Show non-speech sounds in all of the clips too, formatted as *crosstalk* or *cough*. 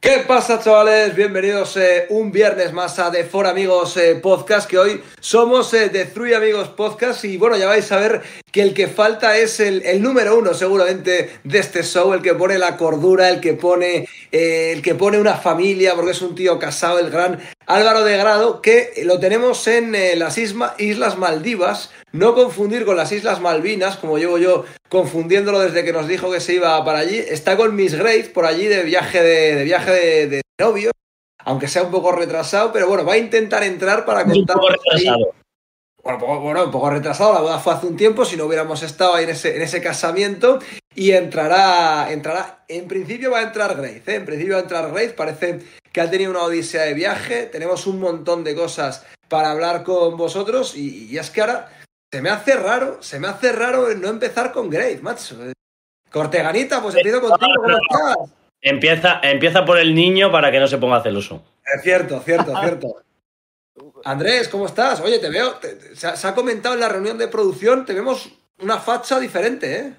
¿Qué pasa, chavales? Bienvenidos eh, un viernes más a The For Amigos eh, Podcast, que hoy somos eh, The Three Amigos Podcast y bueno, ya vais a ver que el que falta es el, el número uno seguramente de este show, el que pone la cordura, el que pone, eh, el que pone una familia, porque es un tío casado, el gran Álvaro de Grado, que lo tenemos en eh, las isma- Islas Maldivas, no confundir con las Islas Malvinas, como llevo yo confundiéndolo desde que nos dijo que se iba para allí. Está con Miss Grace por allí de viaje de, de viaje de, de novio, aunque sea un poco retrasado, pero bueno, va a intentar entrar para un contar. Bueno, poco- bueno, un poco retrasado, la boda fue hace un tiempo, si no hubiéramos estado ahí en ese, en ese casamiento, y entrará, entrará, en principio va a entrar Grace, ¿eh? en principio va a entrar Grace, parece que ha tenido una odisea de viaje, tenemos un montón de cosas para hablar con vosotros, y, y es que ahora se me hace raro, se me hace raro no empezar con Grace, macho. Corteganita, pues empiezo contigo, ¿cómo estás? Empieza, empieza por el niño para que no se ponga celoso. Es cierto, cierto, *laughs* cierto. Andrés, ¿cómo estás? Oye, te veo, se, ha, comentado en la reunión de producción, te vemos una facha diferente, ¿eh?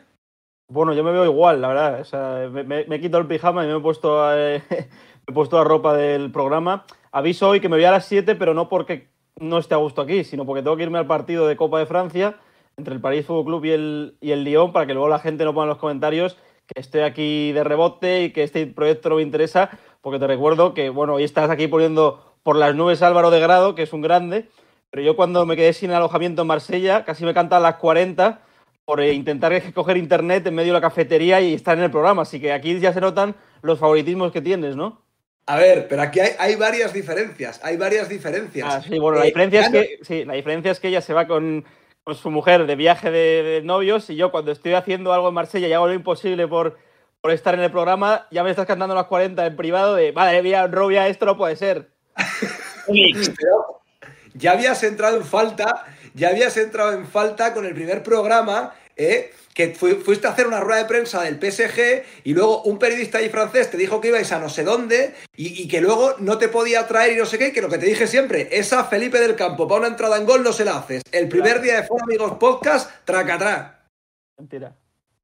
Bueno, yo me veo igual, la verdad. O sea, me, he quitado el pijama y me he puesto, eh, *laughs* me he puesto la ropa del programa. Aviso hoy que me voy a las 7, pero no porque no esté a gusto aquí, sino porque tengo que irme al partido de Copa de Francia entre el París Fútbol Club y el, y el Lyon para que luego la gente no ponga en los comentarios que estoy aquí de rebote y que este proyecto no me interesa, porque te recuerdo que, bueno, hoy estás aquí poniendo por las nubes Álvaro de Grado, que es un grande, pero yo cuando me quedé sin alojamiento en Marsella, casi me cantan las 40 por eh, intentar *laughs* coger internet en medio de la cafetería y estar en el programa. Así que aquí ya se notan los favoritismos que tienes, ¿no? A ver, pero aquí hay, hay varias diferencias, hay varias diferencias. Ah, sí, bueno, la Eh, diferencia, es ya no- que, sí, la diferencia es que ella se va con, con su mujer de viaje de, de novios y yo cuando estoy haciendo algo en Marsella y hago lo imposible por, por estar en el programa, ya me estás cantando las 40 en privado de, madre mía, Rubia, esto no puede ser. Pero ya habías entrado en falta, ya habías entrado en falta con el primer programa, ¿eh? que fui- fuiste a hacer una rueda de prensa del PSG y luego un periodista ahí francés te dijo que ibais a no sé dónde y, y que luego no te podía traer y no sé qué, que lo que te dije siempre, esa Felipe del Campo para una entrada en gol no se la haces. El primer día de Foro Amigos Podcast, tracatrá. Mentira.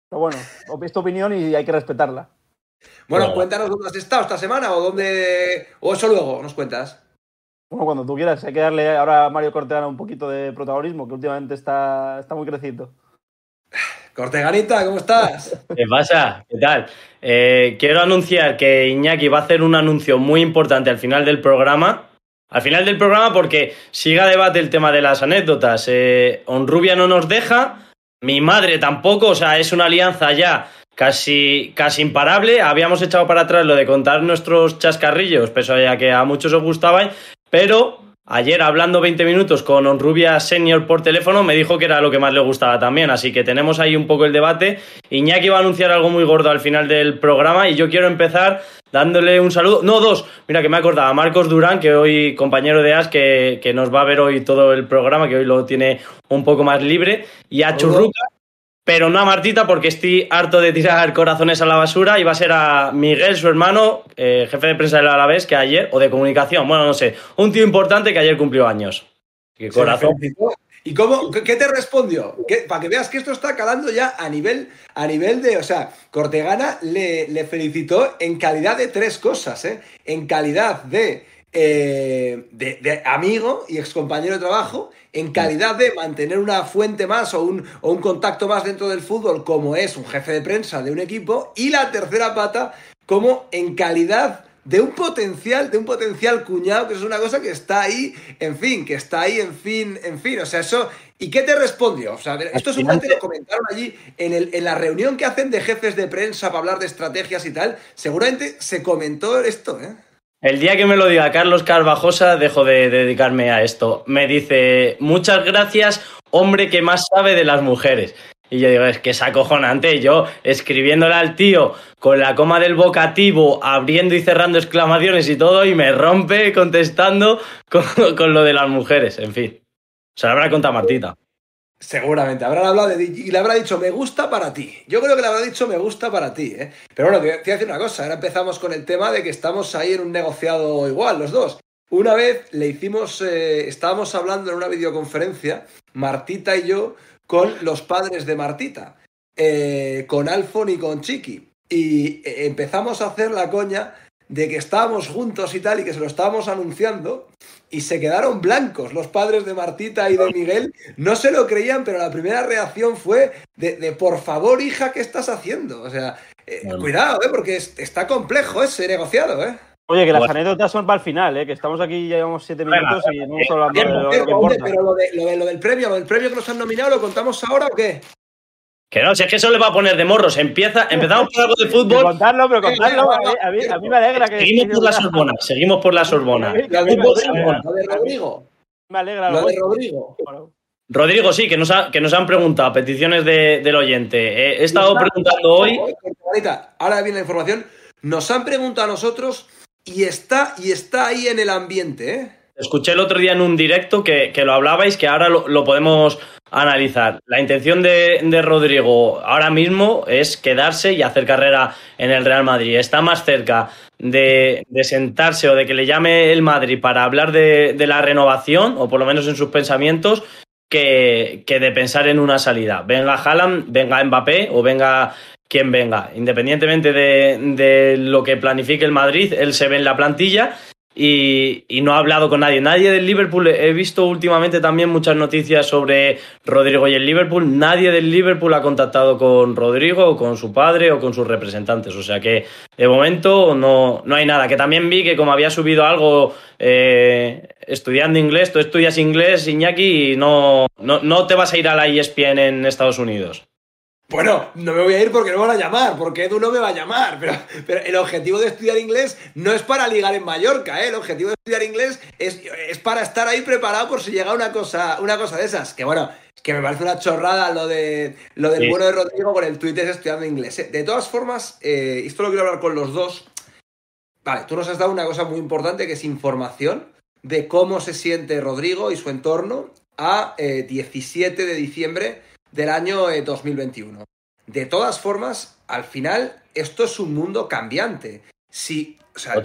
Pero bueno, es tu opinión y hay que respetarla. Bueno, Bueno. cuéntanos dónde has estado esta semana o dónde... O eso luego nos cuentas. Bueno, cuando tú quieras, hay que darle ahora a Mario Cortegana un poquito de protagonismo, que últimamente está, está muy crecido. Corteganita, ¿cómo estás? *laughs* ¿Qué pasa? ¿Qué tal? Eh, quiero anunciar que Iñaki va a hacer un anuncio muy importante al final del programa. Al final del programa porque siga debate el tema de las anécdotas. Eh, Onrubia no nos deja, mi madre tampoco, o sea, es una alianza ya casi, casi imparable. Habíamos echado para atrás lo de contar nuestros chascarrillos, pese a que a muchos os gustaban, pero ayer hablando 20 minutos con Onrubia Senior por teléfono me dijo que era lo que más le gustaba también, así que tenemos ahí un poco el debate. Iñaki va a anunciar algo muy gordo al final del programa y yo quiero empezar dándole un saludo, no dos, mira que me acordaba, a Marcos Durán, que hoy compañero de AS, que, que nos va a ver hoy todo el programa, que hoy lo tiene un poco más libre, y a Churruca, pero no a Martita porque estoy harto de tirar corazones a la basura y va a ser a Miguel, su hermano, eh, jefe de prensa del Alavés, que ayer, o de comunicación, bueno, no sé, un tío importante que ayer cumplió años. Que corazón. ¿Y cómo, qué, qué te respondió? ¿Qué- Para que veas que esto está calando ya a nivel, a nivel de, o sea, Cortegana le, le felicitó en calidad de tres cosas, ¿eh? En calidad de, eh, de, de amigo y excompañero de trabajo, en calidad de mantener una fuente más o un, o un contacto más dentro del fútbol, como es un jefe de prensa de un equipo, y la tercera pata, como en calidad de un potencial, de un potencial cuñado, que es una cosa que está ahí, en fin, que está ahí, en fin, en fin, o sea, eso... ¿Y qué te respondió? O sea, esto seguramente lo comentaron allí en, el- en la reunión que hacen de jefes de prensa para hablar de estrategias y tal, seguramente se comentó esto, ¿eh? El día que me lo diga Carlos Carvajosa, dejo de dedicarme a esto. Me dice, muchas gracias, hombre que más sabe de las mujeres. Y yo digo, es que es acojonante. Yo escribiéndole al tío con la coma del vocativo, abriendo y cerrando exclamaciones y todo, y me rompe contestando *laughs* con, lo de las mujeres. En fin, se lo habrá contado Martita. Seguramente, habrán hablado de y le habrá dicho me gusta para ti. Yo creo que le habrá dicho me gusta para ti, ¿eh? Pero bueno, te, voy a decir una cosa, ahora empezamos con el tema de que estamos ahí en un negociado igual, los dos. Una vez le hicimos, eh, estábamos hablando en una videoconferencia, Martita y yo, con los padres de Martita, eh, con Alfon y con Chiqui. Y eh, empezamos a hacer la coña de que estábamos juntos y tal, y que se lo estábamos anunciando, y se quedaron blancos los padres de Martita y de Miguel. No se lo creían, pero la primera reacción fue de, por favor, hija, ¿qué estás haciendo? O sea, eh, cuidado, ¿eh? porque está complejo ese negociado, ¿eh? Oye, que las anécdotas son para el final, ¿eh? que estamos aquí, ya llevamos siete minutos y no hemos hablado de lo que Pero lo, de, lo, del premio, lo del premio que nos han nominado, ¿lo contamos ahora o qué? Que no, si es que eso le va a poner de morros. Empieza, empezamos por algo de fútbol. contarlo, pero contarlo. A mí, a mí, me alegra que. Seguimos por la Sorbona, seguimos por la Sorbona. Lo de Rodrigo. Me alegra. Lo de Rodrigo. Rodrigo, sí, que nos, que nos han preguntado, peticiones del oyente. he estado preguntando hoy. Ahora viene la información. Nos han preguntado a nosotros y está, y está ahí en el ambiente, ¿eh? Escuché el otro día en un directo que, lo hablabais, que ahora lo, podemos analizar. La intención de, Rodrigo ahora mismo es quedarse y hacer carrera en el Real Madrid. Está más cerca de, sentarse o de que le llame el Madrid para hablar de, la renovación, o por lo menos en sus pensamientos, que, que de pensar en una salida. Venga Haaland, venga Mbappé o venga quien venga. Independientemente de, lo que planifique el Madrid, él se ve en la plantilla y, no ha hablado con nadie. Nadie del Liverpool, he visto últimamente también muchas noticias sobre Rodrigo y el Liverpool. Nadie del Liverpool ha contactado con Rodrigo o con su padre o con sus representantes. O sea que de momento no, no hay nada. Que también vi que como había subido algo eh, estudiando inglés, tú estudias inglés, Iñaki, y no, no, no te vas a ir a la ESPN en Estados Unidos. Bueno, no me voy a ir porque no me van a llamar, porque Edu no me va a llamar, pero, pero, el objetivo de estudiar inglés no es para ligar en Mallorca, ¿eh? el objetivo de estudiar inglés es, es para estar ahí preparado por si llega una cosa, una cosa de esas, que bueno, que me parece una chorrada lo, de, lo del bueno de Rodrigo con el Twitter estudiando inglés. ¿eh? De todas formas, eh, esto lo quiero hablar con los dos. Vale, tú nos has dado una cosa muy importante que es información de cómo se siente Rodrigo y su entorno a 17 eh, de diciembre del año 2021. Eh, de todas formas, al final, esto es un mundo cambiante. Si, o sea,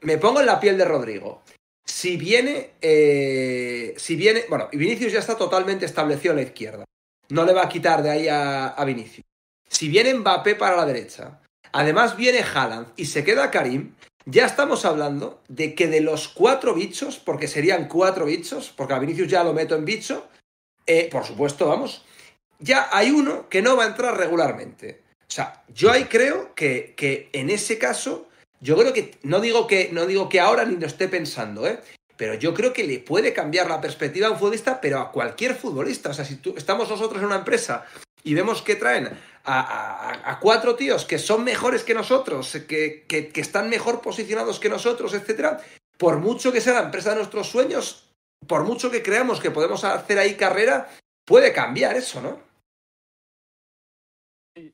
me pongo en la piel de Rodrigo. Si viene, eh, si viene, bueno, Vinicius ya está totalmente establecido a la izquierda. No le va a quitar de ahí a, a Vinicius. Si viene Mbappé para la derecha, además viene Haaland y se queda Karim, ya estamos hablando de que de los cuatro bichos, porque serían cuatro bichos, porque a Vinicius ya lo meto en bicho, eh, por supuesto, vamos, ya hay uno que no va a entrar regularmente. O sea, yo ahí creo que, que en ese caso, yo creo que, no digo que, no digo que ahora ni lo esté pensando, ¿eh? pero yo creo que le puede cambiar la perspectiva a un futbolista, pero a cualquier futbolista. O sea, si estamos nosotros en una empresa y vemos que traen a, cuatro tíos que son mejores que nosotros, que, que, que, están mejor posicionados que nosotros, etcétera, por mucho que sea la empresa de nuestros sueños, por mucho que creamos que podemos hacer ahí carrera, puede cambiar eso, ¿no?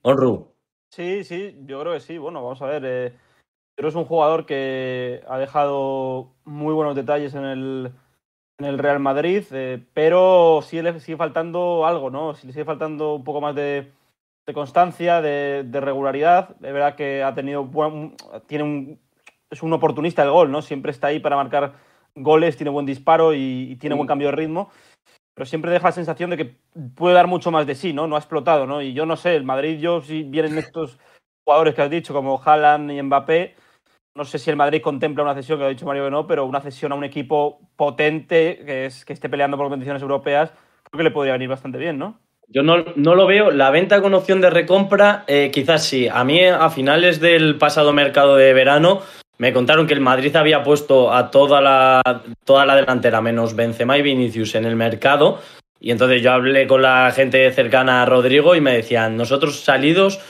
Honru. Sí, sí, yo creo que sí. Bueno, vamos a ver. Eh, es un jugador que ha dejado muy buenos detalles en el, en el Real Madrid, eh, pero sí le sigue faltando algo, ¿no? Sí le sigue faltando un poco más de, constancia, de, regularidad. De verdad que ha tenido tiene un, es un oportunista del gol, ¿no? Siempre está ahí para marcar goles, tiene buen disparo y, tiene buen cambio de ritmo pero siempre deja la sensación de que puede dar mucho más de sí, ¿no? No ha explotado, ¿no? Y yo no sé, el Madrid, yo si vienen estos jugadores que has dicho, como Haaland y Mbappé, no sé si el Madrid contempla una cesión, que ha dicho Mario que no, pero una cesión a un equipo potente que, es, que esté peleando por competiciones europeas, creo que le podría venir bastante bien, ¿no? Yo no, no lo veo. La venta con opción de recompra, eh, quizás sí. A mí, a finales del pasado mercado de verano, me contaron que el Madrid había puesto a toda la, toda la delantera, menos Benzema y Vinicius, en el mercado. Y entonces yo hablé con la gente cercana a Rodrigo y me decían, nosotros salidos,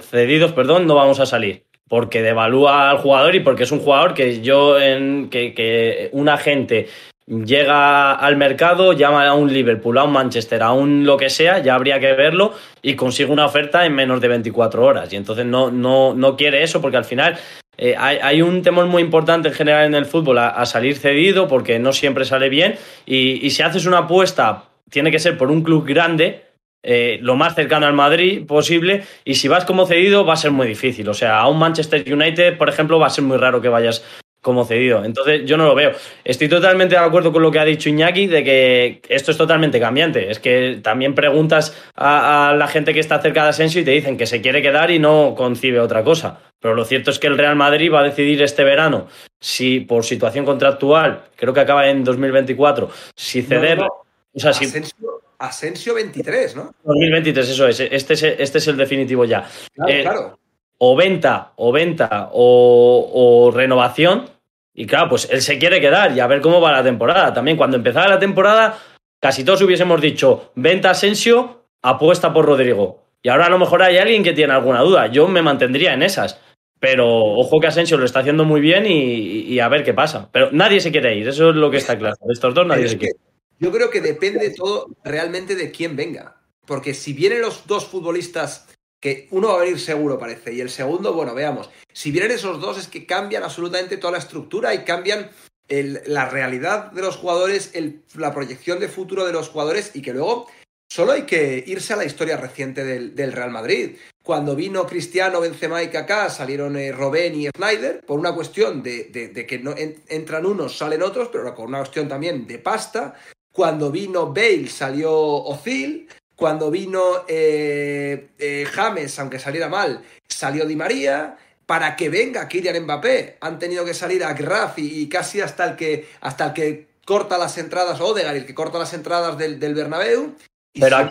cedidos, perdón, no vamos a salir. Porque devalúa al jugador y porque es un jugador que yo, en, que, que un agente llega al mercado, llama a un Liverpool, a un Manchester, a un lo que sea, ya habría que verlo y consigue una oferta en menos de 24 horas. Y entonces no, no, no quiere eso porque al final eh, hay, un temor muy importante en general en el fútbol a, salir cedido porque no siempre sale bien y, si haces una apuesta tiene que ser por un club grande, eh, lo más cercano al Madrid posible y si vas como cedido va a ser muy difícil. O sea, a un Manchester United, por ejemplo, va a ser muy raro que vayas como cedido. Entonces yo no lo veo. Estoy totalmente de acuerdo con lo que ha dicho Iñaki de que esto es totalmente cambiante. Es que también preguntas a, la gente que está cerca de Asensio y te dicen que se quiere quedar y no concibe otra cosa. Pero lo cierto es que el Real Madrid va a decidir este verano si por situación contractual, creo que acaba en 2024, si ceder... O sea, Asensio, Asensio 23, ¿no? 2023, eso es. Este es, este es el definitivo ya. Claro, eh, claro o venta, o venta, o, renovación. Y claro, pues él se quiere quedar y a ver cómo va la temporada. También cuando empezaba la temporada, casi todos hubiésemos dicho, venta Asensio, apuesta por Rodrigo. Y ahora a lo mejor hay alguien que tiene alguna duda. Yo me mantendría en esas. Pero ojo que Asensio lo está haciendo muy bien y, a ver qué pasa. Pero nadie se quiere ir, eso es lo que está claro. De estos dos nadie se quiere ir. Yo creo que depende todo realmente de quién venga. Porque si vienen los dos futbolistas que uno va a venir seguro, parece, y el segundo, bueno, veamos. Si vienen esos dos, es que cambian absolutamente toda la estructura y cambian la realidad de los jugadores, la proyección de futuro de los jugadores, y que luego solo hay que irse a la historia reciente del, Real Madrid. Cuando vino Cristiano, Benzema y Kaká, salieron eh, y Snyder, por una cuestión de, que no entran unos, salen otros, pero con una cuestión también de pasta. Cuando vino Bale, salió Ozil. Cuando vino eh, eh, James, aunque saliera mal, salió Di María. Para que venga Kylian Mbappé, han tenido que salir a Graf y, casi hasta el que hasta el que corta las entradas, Odegaard, el que corta las entradas del, del Bernabéu. pero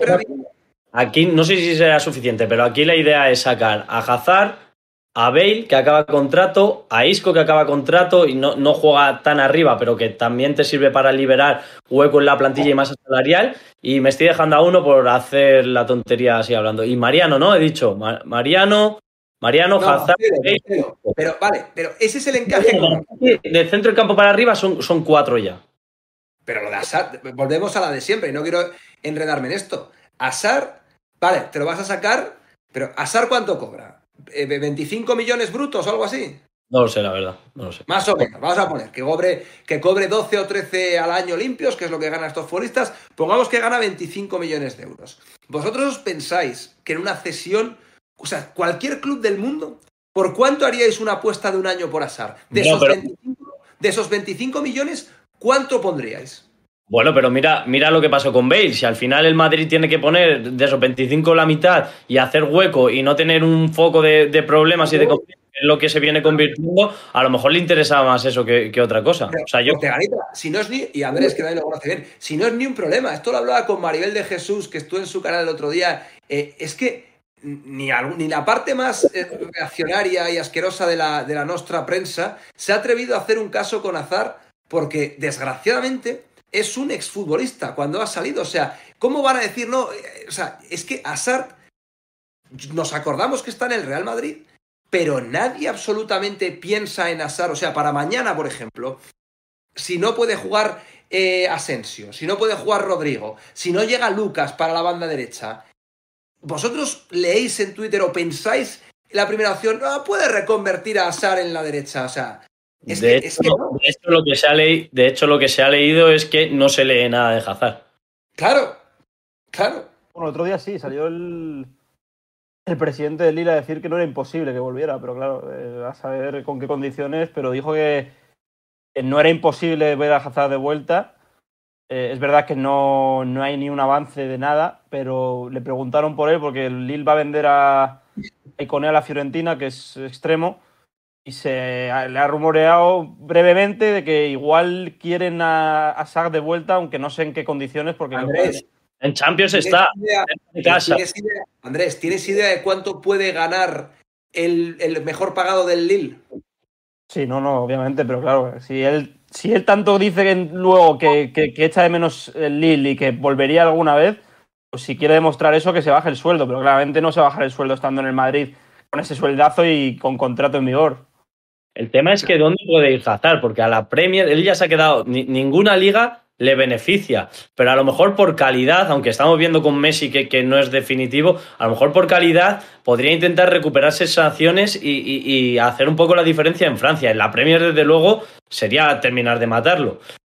aquí, no sé si será suficiente, pero aquí la idea es sacar a Hazard, a Bale, que acaba contrato, a Isco, que acaba contrato y no, no juega tan arriba, pero que también te sirve para liberar hueco en la plantilla y masa salarial. Y me estoy dejando a uno por hacer la tontería así hablando. Y Mariano, ¿no? He dicho, Mariano, Mariano, Hazard. Pero, vale, pero ese es el encaje. De centro del campo para arriba son, son cuatro ya. Pero lo de Asar, volvemos a la de siempre, y no quiero enredarme en esto. Asar, vale, te lo vas a sacar, pero Asar ¿cuánto cobra? 25 eh, millones brutos o algo así. No lo sé, la verdad. No lo sé. Más o menos. Vamos a poner que cobre, que cobre 12 o 13 al año limpios, que es lo que ganan estos futbolistas. Pongamos que gana 25 millones de euros. ¿Vosotros os pensáis que en una cesión, o sea, cualquier club del mundo, ¿por cuánto haríais una apuesta de un año por Asar? De, esos, de esos 25 millones, ¿cuánto pondríais? Bueno, pero mira, mira lo que pasó con Bale. Si al final el Madrid tiene que poner de esos 25 la mitad y hacer hueco y no tener un foco de, problemas y de conflicto, que es lo que se viene convirtiendo, a lo mejor le interesaba más eso que, otra cosa. o sea, yo... si no es ni, y Andrés que también lo conoce bien, si no es ni un problema, esto lo hablaba con Maribel de Jesús, que estuvo en su canal el otro día, eh, es que ni, ni, la parte más eh, reaccionaria y asquerosa de la, de la nostra prensa se ha atrevido a hacer un caso con Azar porque, desgraciadamente, es un exfutbolista cuando ha salido. O sea, ¿cómo van a decir no? Eh, o sea, es que Hazard, nos acordamos que está en el Real Madrid, pero nadie absolutamente piensa en Hazard. O sea, para mañana, por ejemplo, si no puede jugar eh, Asensio, si no puede jugar Rodrigo, si no llega Lucas para la banda derecha, ¿vosotros leéis en Twitter o pensáis la primera opción, no, puede reconvertir a Hazard en la derecha? O sea, de, hecho, lo que se ha de hecho, lo que se ha leído es que no se lee nada de Hazard. Claro, claro. Bueno, otro día sí, salió el, el presidente de Lila a decir que no era imposible que volviera, pero claro, eh, a saber con qué condiciones, pero dijo que no era imposible ver a Hazard de vuelta. Eh, es verdad que no, no, hay ni un avance de nada, pero le preguntaron por él porque el Lille va a vender a Icone a la Fiorentina, que es extremo, y se le ha rumoreado brevemente de que igual quieren a, a de vuelta, aunque no sé en qué condiciones, porque Andrés, en Champions está. Andrés, ¿tienes idea de cuánto puede ganar el, mejor pagado del Lille? Sí, no, no, obviamente, pero claro, si él, si él tanto dice que luego que, que, echa de menos el Lille y que volvería alguna vez, pues si quiere demostrar eso, que se baje el sueldo, pero claramente no se va a bajar el sueldo estando en el Madrid con ese sueldazo y con contrato en vigor. El tema es que dónde puede ir Hazard, porque a la Premier él ya se ha quedado, ninguna liga le beneficia, pero a lo mejor por calidad, aunque estamos viendo con Messi que, que no es definitivo, a lo mejor por calidad podría intentar recuperarse sanciones y, y, hacer un poco la diferencia en Francia. En la Premier, desde luego, sería terminar de matarlo.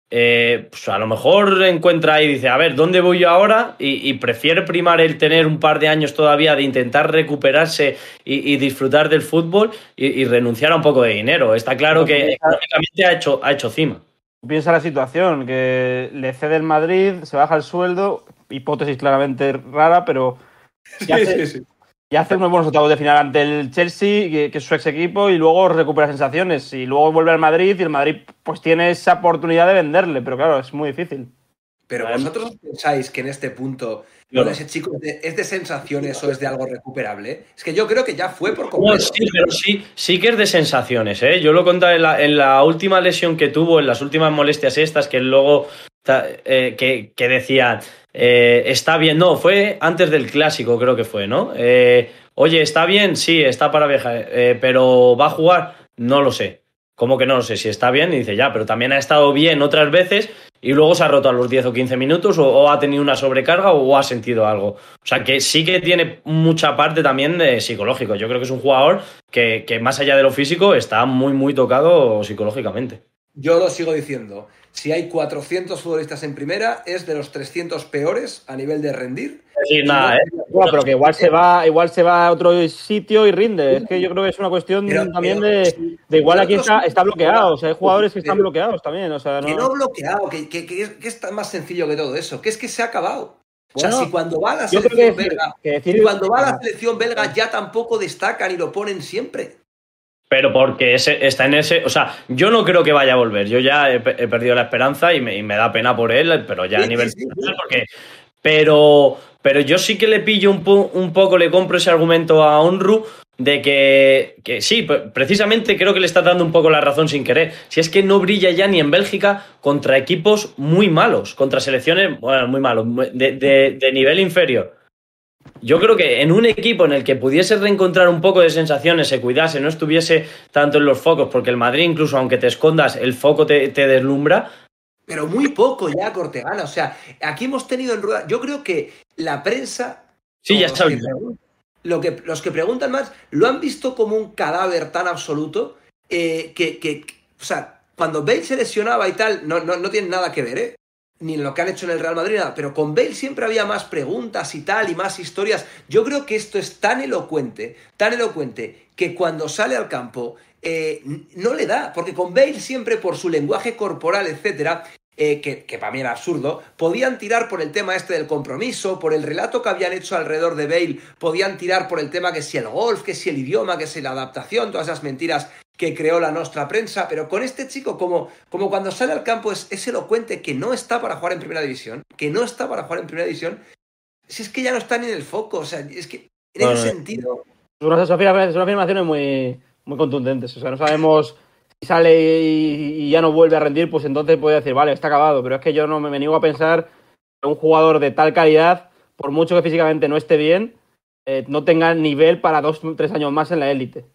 Eh, pues a lo mejor encuentra y dice, a ver, ¿dónde voy yo ahora? Y, prefiere primar el tener un par de años todavía de intentar recuperarse y, disfrutar del fútbol y, renunciar a un poco de dinero. Está claro que económicamente ha hecho, ha hecho cima. Piensa la situación, que le cede el Madrid, se baja el sueldo, hipótesis claramente rara, pero *laughs* ya, hace, unos buenos octavos de final ante el Chelsea, que, que, es su ex equipo, y luego recupera sensaciones. Y luego vuelve al Madrid y el Madrid pues tiene esa oportunidad de venderle, pero claro, es muy difícil. Pero vosotros pensáis que en este punto ese chico es de sensaciones o es de algo recuperable. Es que yo creo que ya fue por completo. sí, pero sí, sí que es de sensaciones. ¿eh? Yo lo conté en la, en la, última lesión que tuvo, en las últimas molestias estas, que luego eh, que, decían, eh, está bien, no, fue antes del clásico, creo que fue, ¿no? Eh, oye, ¿está bien? Sí, está para viajar, pero ¿va a jugar? No lo sé. ¿Cómo que no? lo sé si está bien. Y dice, ya, pero también ha estado bien otras veces y luego se ha roto a los 10 o 15 minutos o, ha tenido una sobrecarga o, ha sentido algo. O sea, que sí que tiene mucha parte también de psicológico. Yo creo que es un jugador que, que más allá de lo físico está muy, muy tocado psicológicamente. Yo lo sigo diciendo. Si hay 400 futbolistas en primera, es de los 300 peores a nivel de rendir. Sí, nada, ¿eh? Bueno, pero que igual se va, igual se va a otro sitio y rinde. Es que yo creo que es una cuestión también de, igual aquí está, está bloqueado. O sea, hay jugadores que están bloqueados también. O sea, no... Que no bloqueado, que, que, que, es más sencillo que todo eso, que es que se ha acabado. O sea, si cuando va a la selección belga, cuando va a la selección belga ya tampoco destacan y lo ponen siempre. Pero porque ese, está en ese. O sea, yo no creo que vaya a volver. Yo ya he, perdido la esperanza y me, da pena por él, pero ya a nivel. porque, pero, pero yo sí que le pillo un, un, poco, le compro ese argumento a Onru de que, que sí, precisamente creo que le está dando un poco la razón sin querer. Si es que no brilla ya ni en Bélgica contra equipos muy malos, contra selecciones, bueno, muy malos, de, de nivel inferior yo creo que en un equipo en el que pudiese reencontrar un poco de sensaciones, se cuidase, no estuviese tanto en los focos, porque el Madrid, incluso aunque te escondas, el foco te, deslumbra. Pero muy poco ya, Cortegana. O sea, aquí hemos tenido en rueda. Yo creo que la prensa. Sí, ya está. Lo que, los que preguntan más lo han visto como un cadáver tan absoluto eh, que, O sea, cuando Bale se lesionaba y tal, no, no, no tiene nada que ver, ¿eh? Ni en lo que han hecho en el Real Madrid, nada, pero con Bale siempre había más preguntas y tal, y más historias. Yo creo que esto es tan elocuente, tan elocuente, que cuando sale al campo eh, no le da, porque con Bale siempre por su lenguaje corporal, etcétera, eh, que, que, para mí era absurdo, podían tirar por el tema este del compromiso, por el relato que habían hecho alrededor de Bale, podían tirar por el tema que si el golf, que si el idioma, que si la adaptación, todas esas mentiras que creó la nuestra prensa, pero con este chico, como, como cuando sale al campo es, es elocuente que no está para jugar en primera división, que no está para jugar en primera división, si es que ya no está ni en el foco, o sea, es que en ese sentido... Son unas afirmaciones muy, muy contundentes, o sea, no sabemos si sale y, ya no vuelve a rendir, pues entonces puede decir, vale, está acabado, pero es que yo no me, niego a pensar que un jugador de tal calidad, por mucho que físicamente no esté bien, eh, no tenga nivel para dos tres años más en la élite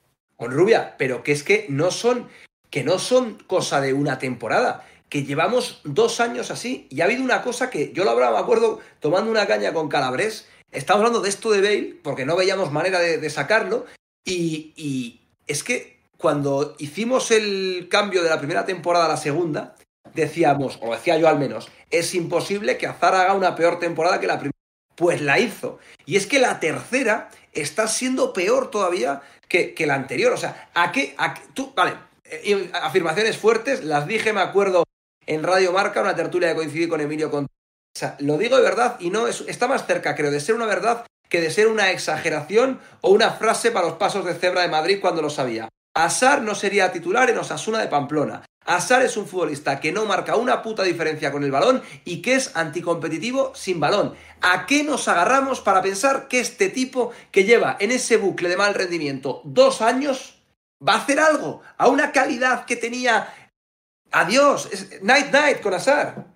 con Rubia, pero que es que no son, que no son cosa de una temporada, que llevamos dos años así y ha habido una cosa que yo lo hablaba, me acuerdo, tomando una caña con Calabres, estamos hablando de esto de Bale, porque no veíamos manera de, sacarlo, y, y es que cuando hicimos el cambio de la primera temporada a la segunda, decíamos, o decía yo al menos, es imposible que Azar haga una peor temporada que la primera. Pues la hizo. Y es que la tercera está siendo peor todavía que, la anterior. O sea, ¿a qué? tú, vale, eh, afirmaciones fuertes, las dije, me acuerdo, en Radio Marca, una tertulia que coincidí con Emilio O sea, lo digo de verdad y no es, está más cerca, creo, de ser una verdad que de ser una exageración o una frase para los pasos de cebra de Madrid cuando lo sabía. Asar no sería titular en Osasuna de Pamplona. Asar es un futbolista que no marca una puta diferencia con el balón y que es anticompetitivo sin balón. ¿A qué nos agarramos para pensar que este tipo que lleva en ese bucle de mal rendimiento dos años va a hacer algo a una calidad que tenía... Adiós, night night con Asar.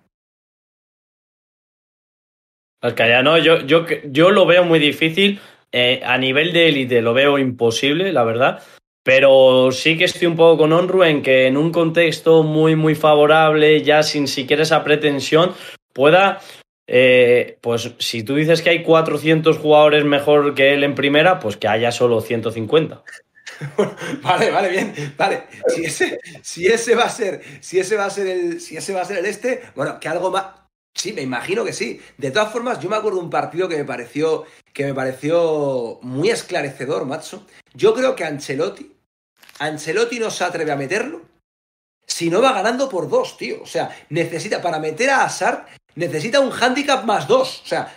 no, yo, yo, yo lo veo muy difícil. Eh, a nivel de élite lo veo imposible, la verdad. Pero sí que estoy un poco con Onru en que en un contexto muy, muy favorable, ya sin siquiera esa pretensión, pueda, eh, pues si tú dices que hay 400 jugadores mejor que él en primera, pues que haya solo 150. *laughs* vale, vale, bien. Vale. Si ese, si ese va a ser, si ese va a ser el, si ese va a ser el este, bueno, que algo más. Sí, me imagino que sí. De todas formas, yo me acuerdo de un partido que me pareció, que me pareció muy esclarecedor, macho. Yo creo que Ancelotti, Ancelotti no se atreve a meterlo si no va ganando por dos, tío. O sea, necesita, para meter a Hazard, necesita un handicap más dos. O sea,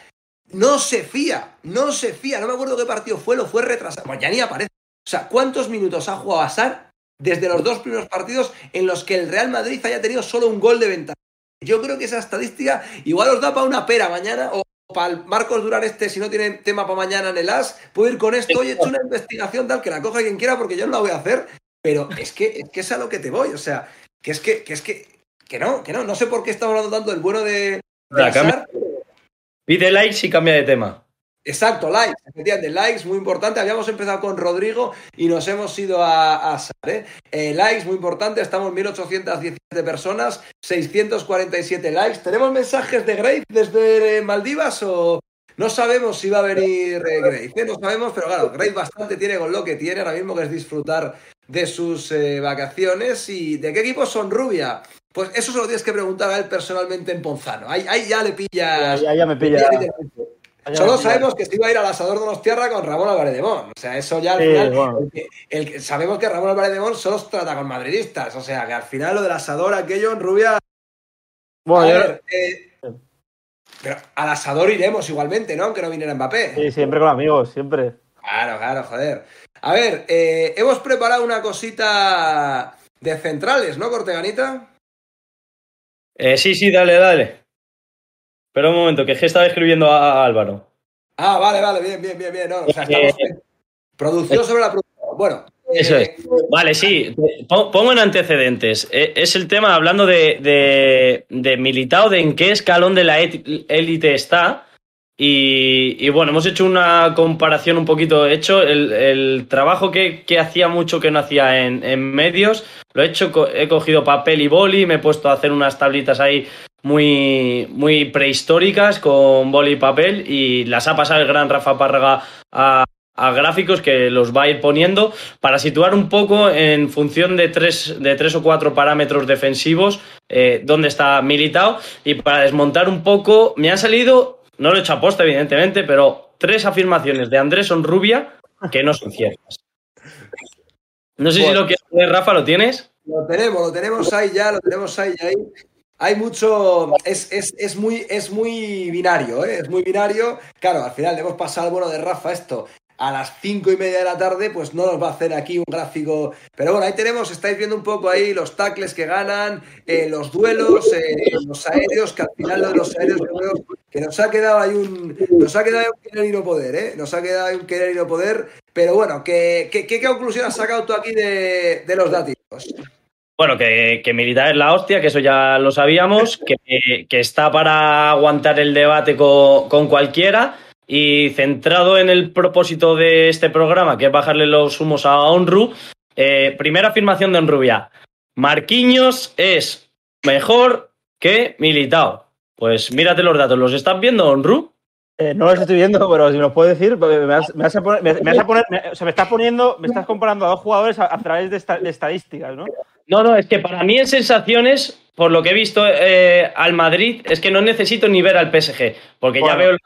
no se fía, no se fía. No me acuerdo qué partido fue, lo fue retrasado. Bueno, ya ni aparece. O sea, ¿cuántos minutos ha jugado Hazard desde los dos primeros partidos en los que el Real Madrid haya tenido solo un gol de ventaja? Yo creo que esa estadística igual os da para una pera mañana o para el Marcos Durar este, si no tiene tema para mañana en el AS, puedo ir con esto y he hecho una investigación tal que la coja quien quiera porque yo no la voy a hacer. Pero es que es, que es a lo que te voy, o sea, que es que, que es que, que no, que no, no sé por qué estamos hablando tanto del bueno de, de. Pide likes y cambia de tema. Exacto, likes, efectivamente, likes, muy importante. Habíamos empezado con Rodrigo y nos hemos ido a, a Sar, ¿eh? Eh, likes, muy importante. Estamos 1817 personas, 647 likes. ¿Tenemos mensajes de Grace desde Maldivas o no sabemos si va a venir eh, Grace? ¿eh? No sabemos, pero claro, Grace bastante tiene con lo que tiene ahora mismo, que es disfrutar de sus eh, vacaciones. ¿Y de qué equipo son Rubia? Pues eso se lo tienes que preguntar a él personalmente en Ponzano. Ahí, ahí ya le pillas. Ya, ya me pilla. Solo sabemos que se iba a ir al asador de los tierra con Ramón Álvarez de Mon. O sea, eso ya al Sí, final. bueno. el que- el que- sabemos que Ramón Álvarez de Mon solo se trata con madridistas. O sea, que al final lo del asador, aquello en Rubia. Bueno, a yo- ver, eh, pero al asador iremos igualmente, ¿no? Aunque no viniera Mbappé. sí, siempre con amigos, siempre. Claro, claro, joder. A ver, eh, hemos preparado una cosita de centrales, ¿no, Corteganita? Eh, sí, sí, dale, dale. Espera un momento, que es que estaba escribiendo a Álvaro. Ah, vale, vale, bien, bien, bien, bien. No, o sea, estamos producción sobre la producción. Bueno. Eso eh, Vale, sí, po- pongo en antecedentes. Eh, Es el tema hablando de, de, de Militao, de en qué escalón de la élite está. Y, y bueno, hemos hecho una comparación un poquito. He hecho el, el trabajo que, que hacía mucho que no hacía en, en medios. Lo he hecho, he cogido papel y boli, me he puesto a hacer unas tablitas ahí muy, muy prehistóricas con boli y papel. Y las ha pasado el gran Rafa Párraga a, a gráficos que los va a ir poniendo para situar un poco en función de tres, de tres o cuatro parámetros defensivos eh, dónde está militado y para desmontar un poco me han salido, no lo he hecho a posta evidentemente, pero tres afirmaciones de Andrés Onrubia que no son ciertas. No sé si lo quieres leer, Rafa, ¿lo tienes? Lo tenemos, lo tenemos ahí ya, lo tenemos ahí ahí. Hay mucho, es, es, es muy, es muy binario, ¿eh? es muy binario. Claro, al final le hemos pasado al bueno de Rafa esto a las cinco y media de la tarde, pues no nos va a hacer aquí un gráfico. Pero bueno, ahí tenemos, estáis viendo un poco ahí los tackles que ganan, eh, los duelos, eh, los aéreos, que al final de los aéreos que nos ha quedado ahí un, nos ha quedado un querer y no poder, ¿eh? Nos ha quedado ahí un querer y no poder. Pero bueno, ¿qué, qué, qué conclusión has sacado tú aquí de, de los datos? Bueno, que, que Militar es la hostia, que eso ya lo sabíamos, que, que está para aguantar el debate co- con, cualquiera y centrado en el propósito de este programa, que es bajarle los humos a Onru. eh, primera afirmación de Onrubia. Marquinhos es mejor que Militao. Pues mírate los datos, ¿los estás viendo, Onru? Eh, no los estoy viendo, pero si me los puedes decir, me vas, a poner, o sea, me estás poniendo, me estás comparando a dos jugadores a, través de estadísticas, ¿no? No, no, es que para mí en sensaciones, por lo que he visto eh, al Madrid, es que no necesito ni ver al PSG, porque ya veo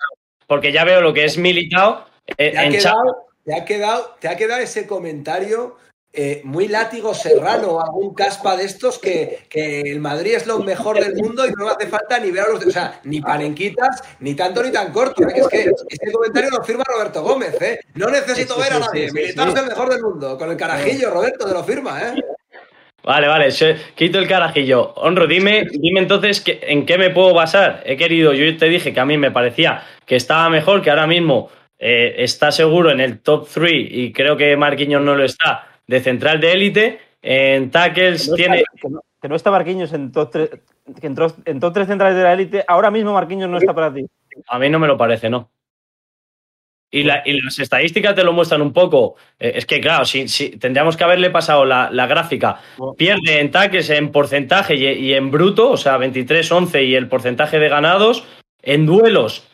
porque ya veo lo que es Militao eh, Te ha, en quedado, te, ha quedado, te ha quedado ese comentario eh, muy látigo serrano o algún caspa de estos que, que el Madrid es lo mejor del mundo y no hace falta ni ver a los. O sea, ni panenquitas, ni tanto ni tan corto. ¿eh? Es que este comentario lo firma Roberto Gómez. ¿eh? No necesito ver a sí, nadie. sí, Militar sí. es el mejor del mundo. Con el carajillo, Roberto, te lo firma. ¿eh? Vale, vale, se- quito el carajillo. Honro, dime, dime entonces que- en qué me puedo basar. He querido, yo te dije que a mí me parecía que estaba mejor, que ahora mismo eh, está seguro en el top 3 y creo que Marquinhos no lo está, de central de élite. En tackles no, tiene. está, que no- que no está Marquinhos en top, tres, que en, top, en top tres centrales de la élite. Ahora mismo Marquinhos no está para ti. A mí no me lo parece, ¿no? Y, la- y las estadísticas te lo muestran un poco. Eh, es que, claro, si, si- tendríamos que haberle pasado la, la gráfica. Bueno. Pierde en taques en porcentaje y, y en bruto, o sea, 23-11 y el porcentaje de ganados. En duelos,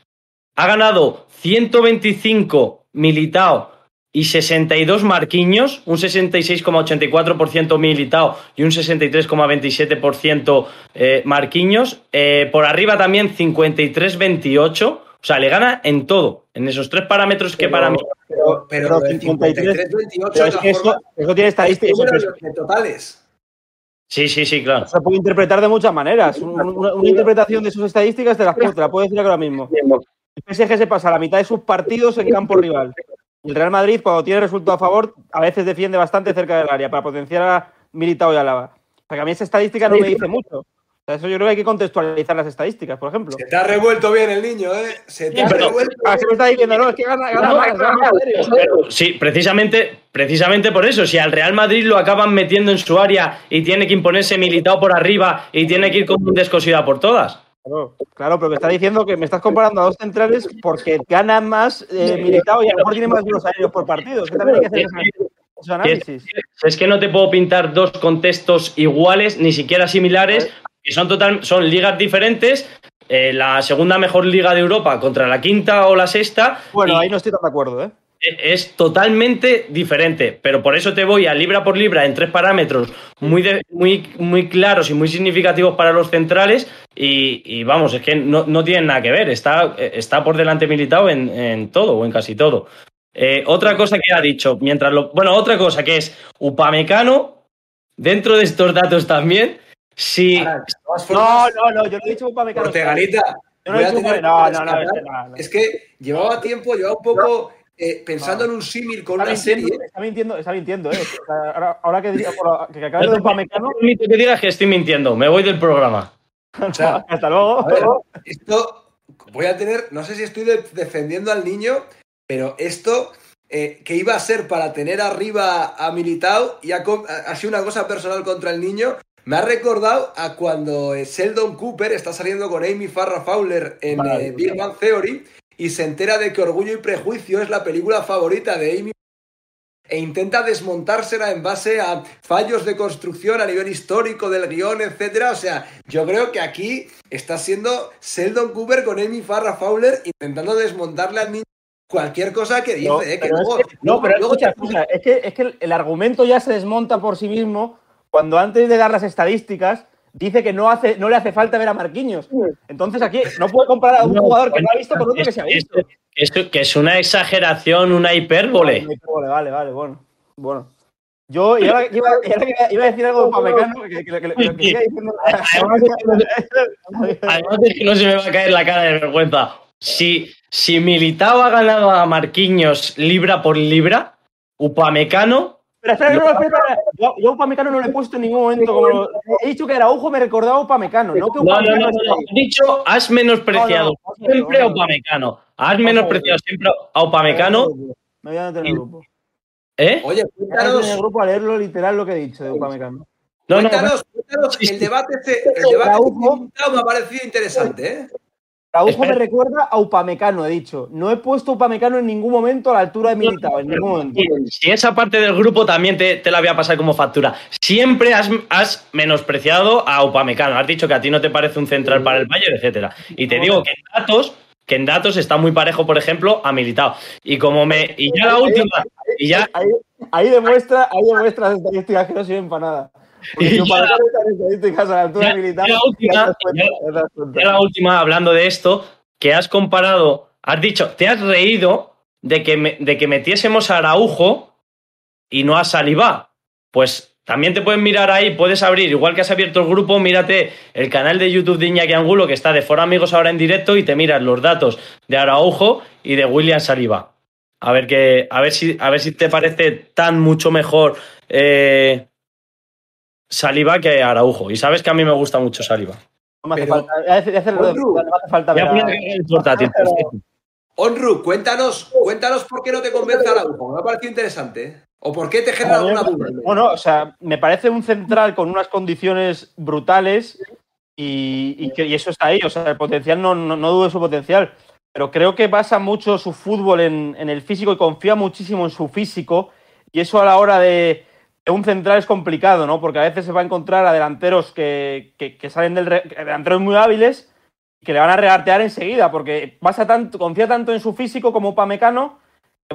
ha ganado 125 Militao y 62 Marquinhos, un 66,84% Militao y un 63,27% eh, Marquinhos. Eh, por arriba también 53-28. O sea, le gana en todo, en esos tres parámetros que para mí. Pero, pero, 53, 28 es que eso, eso, tiene estadísticas. totales. Sí, sí, sí, claro. Se puede interpretar de muchas maneras. Una, una interpretación de sus estadísticas te las, te la puedo decir ahora mismo. El PSG se pasa la mitad de sus partidos en campo rival. El Real Madrid, cuando tiene resultado a favor, a veces defiende bastante cerca del área para potenciar a Militao y Alaba. O sea, que a mí esa estadística no me dice mucho. Eso yo creo que hay que contextualizar las estadísticas, por ejemplo. Se te ha revuelto bien el niño, ¿eh? Se te ha revuelto. Ah, se me está diciendo, no, es que gana, gana más, gana más. Sí, precisamente, precisamente por eso. Si al Real Madrid lo acaban metiendo en su área y tiene que imponerse Militao por arriba y tiene que ir con un descosida por todas. Claro, claro, pero me está diciendo que me estás comparando a dos centrales porque ganan más eh, Militao y a lo mejor tienen más los aéreos por partido. Es que también hay que hacer análisis. Es que no te puedo pintar dos contextos iguales, ni siquiera similares, que son, total, son ligas diferentes. Eh, la segunda mejor liga de Europa contra la quinta o la sexta. Bueno, ahí no estoy tan de acuerdo, ¿eh? es totalmente diferente, pero por eso te voy a libra por libra en tres parámetros muy, muy, muy claros y muy significativos para los centrales y, vamos, es que no, no, tienen nada que ver, está, está por delante militado en, en todo o en casi todo. Eh, otra cosa que ha dicho, mientras lo, bueno, otra cosa que es Upamecano, dentro de estos datos también, si... no, no, no, yo no he dicho Upamecano. Porteganita. Yo no, he dicho, no, no, no, Es que llevaba tiempo, llevaba un poco eh, pensando en un símil con una serie. Está mintiendo, está mintiendo, ¿eh? Ahora, ahora que, que, que acabe de Upamecano. que digas que estoy mintiendo, me voy del programa. *laughs* O sea, Hasta luego. Ver, esto voy a tener, no sé si estoy de, defendiendo al niño, pero esto eh, que iba a ser para tener arriba a Militao y ha, ha, sido una cosa personal contra el niño. Me ha recordado a cuando Sheldon Cooper está saliendo con Amy Farrah Fowler en vale, eh, Big Bang Theory y se entera de que Orgullo y Prejuicio es la película favorita de Amy e intenta desmontársela en base a fallos de construcción a nivel histórico del guion, etcétera. O sea, yo creo que aquí está siendo Sheldon Cooper con Amy Farrah Fowler intentando desmontarle al niño cualquier cosa que dice. No, eh, que luego, es que, no pero luego escucha, escucha, es, que, es que el argumento ya se desmonta por sí mismo cuando antes de dar las estadísticas dice que no, hace, no le hace falta ver a Marquinhos. Entonces aquí no puede comparar a un jugador que no ha visto con otro que se ha visto. Esto que es una exageración, una hipérbole. Vale, vale, vale, bueno. Bueno. Yo y ahora, iba, y ahora iba, a decir algo de Pamecano que, que, que, que, diciendo. Además es que no se me va a caer la cara de vergüenza. Si, si Militao ha ganado a Marquinhos libra por libra, Upamecano pero espera, no, espera, espera. Yo, yo Upamecano no lo he puesto en ningún momento. Como he dicho que Araujo me recordaba a Upamecano, no que Upamecano. No, no, no, no. He dicho, has menospreciado no, no, siempre a Upamecano. Has menospreciado siempre a Upamecano. Me voy a meter en el grupo. ¿Eh? Oye, cuéntanos. en el grupo a leerlo literal lo que he dicho de Upamecano. No, cuéntanos, cuéntanos, el debate, este, el debate Araujo, me ha parecido interesante, ¿eh? Araujo me recuerda a Upamecano, he dicho. No he puesto Upamecano en ningún momento a la altura de Militao, en ningún momento. Si esa parte del grupo también te, te la voy a pasar como factura. Siempre has, has, menospreciado a Upamecano. Has dicho que a ti no te parece un central para el Bayern, etcétera. Y te digo que en datos, que en datos está muy parejo, por ejemplo, a Militao. Y como me. Y ya la última. Y ya... Ahí, ahí, demuestra, ahí demuestra las estadísticas que no sirven para nada. Y ya, la última, ya, la última, hablando de esto, que has comparado, has dicho, te has reído de que, me, de que metiésemos a Araujo y no a Salivá. Pues también te pueden mirar ahí, puedes abrir, igual que has abierto el grupo, mírate el canal de YouTube de Iñaki Angulo, que está de Foro Amigos ahora en directo, y te miras los datos de Araujo y de William Saliba. A ver, que, a ver, si, a ver si te parece tan mucho mejor eh, Saliba que Araujo. Y sabes que a mí me gusta mucho Saliba. No me hace Pero, falta, no me hace falta ver a... Onru, cuéntanos, cuéntanos por qué no te convence Araujo. Me ha parecido interesante. ¿O por qué te genera alguna duda? Bueno, o sea, me parece un central con unas condiciones brutales y, y, que, y eso está ahí. O sea, el potencial, no, no, no dudo de su potencial. Pero creo que basa mucho su fútbol en, en el físico y confía muchísimo en su físico. Y eso a la hora de, un central es complicado, ¿no? Porque a veces se va a encontrar a delanteros que, que, que salen del re... delanteros muy hábiles que le van a regatear enseguida, porque basa tanto, confía tanto en su físico como Pamecano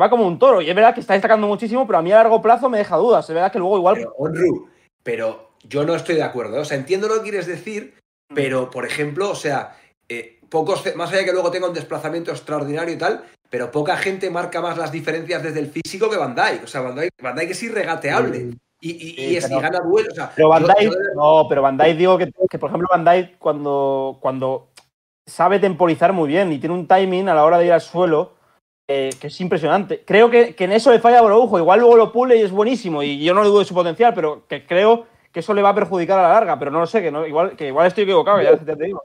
va como un toro. Y es verdad que está destacando muchísimo, pero a mí a largo plazo me deja dudas. Es verdad que luego igual. Pero, Onru, pero yo no estoy de acuerdo. O sea, entiendo lo que quieres decir, Mm. pero, por ejemplo, o sea, eh, pocos, más allá de que luego tenga un desplazamiento extraordinario y tal, pero poca gente marca más las diferencias desde el físico que Van Dijk. O sea, Van Dijk, Van Dijk es irregateable. Y, y- y Sí, es- pero- y gana duelos. O sea, Pero Van Dijk, yo no, pero Van Dijk digo que, que, por ejemplo, Van Dijk cuando, cuando sabe temporizar muy bien y tiene un timing a la hora de ir al suelo eh, que es impresionante. Creo que, que en eso le falla a Araujo. Igual luego lo pule y es buenísimo y yo no le dudo de su potencial, pero que creo que eso le va a perjudicar a la larga. Pero no lo sé, que, no, igual, que igual estoy equivocado, ya te digo.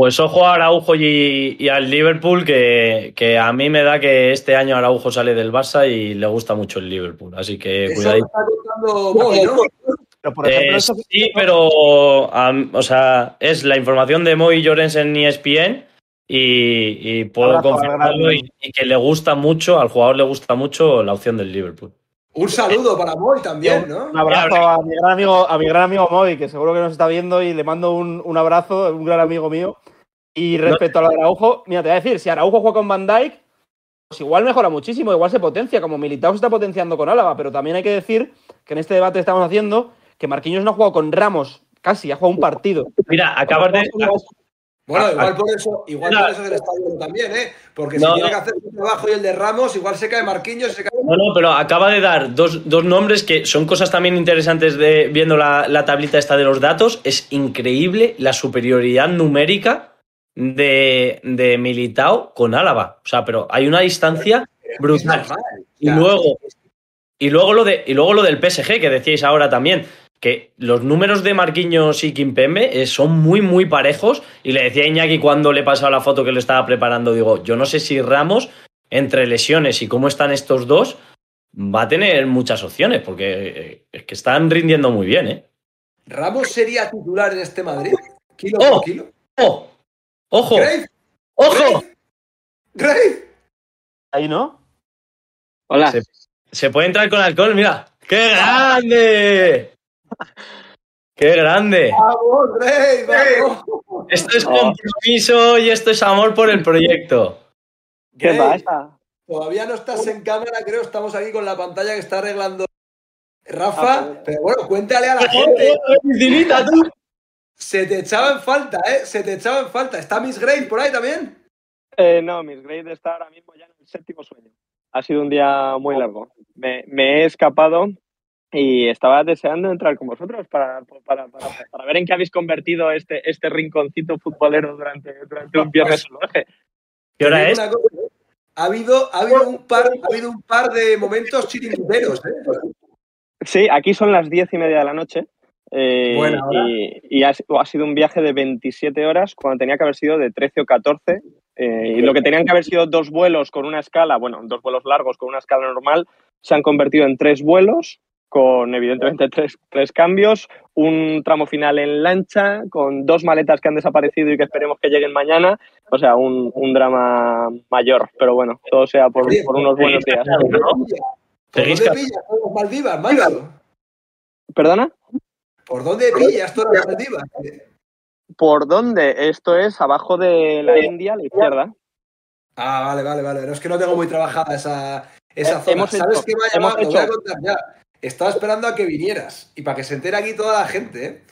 Pues ojo a Araujo y, y al Liverpool, que, que a mí me da que este año Araujo sale del Barça y le gusta mucho el Liverpool. Así que cuidadito. Eh, eso- sí, pero o sea, es la información de Moy Llorensen y ESPN y, y puedo confirmarlo y, y que le gusta mucho, al jugador le gusta mucho la opción del Liverpool. Un saludo para Moy también, ¿no? Un abrazo a mi gran amigo, a mi gran amigo Moy, que seguro que nos está viendo y le mando un, un abrazo, un gran amigo mío. Y respecto a lo de Araujo, mira, te voy a decir, si Araujo juega con Van Dijk, pues igual mejora muchísimo, igual se potencia, como Militao se está potenciando con Álava, pero también hay que decir que en este debate que estamos haciendo, que Marquinhos no ha jugado con Ramos, casi, ha jugado un partido. Mira, acabas de. Bueno, Ah, igual ah. por eso, igual por eso está viendo también, ¿eh? Porque si No, tiene no. que hacer su trabajo y el de Ramos, igual se cae Marquinhos se cae. No, no, pero acaba de dar dos, dos nombres que son cosas también interesantes de viendo la, la tablita esta de los datos. Es increíble la superioridad numérica de, de Militao con Álava. O sea, pero hay una distancia brutal. Y luego, y luego lo de, y luego lo del PSG que decíais ahora también, que los números de Marquinhos y Kimpembe eh, son muy, muy parejos. Y le decía a Iñaki cuando le pasaba la foto que le estaba preparando, digo, yo no sé si Ramos, entre lesiones y cómo están estos dos, va a tener muchas opciones, porque eh, es que están rindiendo muy bien, ¿eh? Ramos sería titular en este Madrid. Kilo Oh. por kilo. ¡Oh! ¡Ojo! Grave, ¡Ojo! Grave. Ahí, ¿no? Hola. Se, se puede entrar con alcohol, mira. ¡Qué grande! ¡Qué grande! Vamos, Grave, vamos. Esto es compromiso y esto es amor por el proyecto. ¿Qué pasa? Todavía no estás en cámara, creo. Estamos aquí con la pantalla que está arreglando Ah, Rafa. pues. Pero bueno, cuéntale a la gente. Piscinita, tú! Se te echaba en falta, ¿eh? Se te echaba en falta. ¿Está Miss Grave por ahí también? Eh, no, Miss Grade está ahora mismo ya en el séptimo sueño. Ha sido un día muy largo. Me, me he escapado y estaba deseando entrar con vosotros para, para, para, para ver en qué habéis convertido este, este rinconcito futbolero durante, durante un viernes *laughs* salvaje. ¿Qué hora es? cosa, ¿eh? Ha habido, ha habido un par, ha habido un par de momentos chiringueros, ¿eh? Sí, aquí son las diez y media de la noche. Eh, Buena hora. y y ha, ha sido un viaje de 27 horas cuando tenía que haber sido de 13 o 14. eh, y lo que tenían que haber sido dos vuelos con una escala, bueno, dos vuelos largos con una escala normal, se han convertido en tres vuelos con evidentemente tres, tres cambios, un tramo final en lancha, con dos maletas que han desaparecido y que esperemos que lleguen mañana. O sea, un, un drama mayor, pero bueno, todo sea por, unos buenos días. ¿Por dónde ¿no? ca- pillas Maldivas? ¿Perdona? ¿Por dónde pillas todas las Maldivas? ¿Por dónde? Esto es abajo de la India, a la izquierda. Ah, vale, vale, vale. No es que no tengo muy trabajada esa, esa Eh, zona. ¿Sabes hecho- qué me ha llamado? Voy a hecho- contar ya. Estaba esperando a que vinieras. Y para que se entere aquí toda la gente, ¿eh?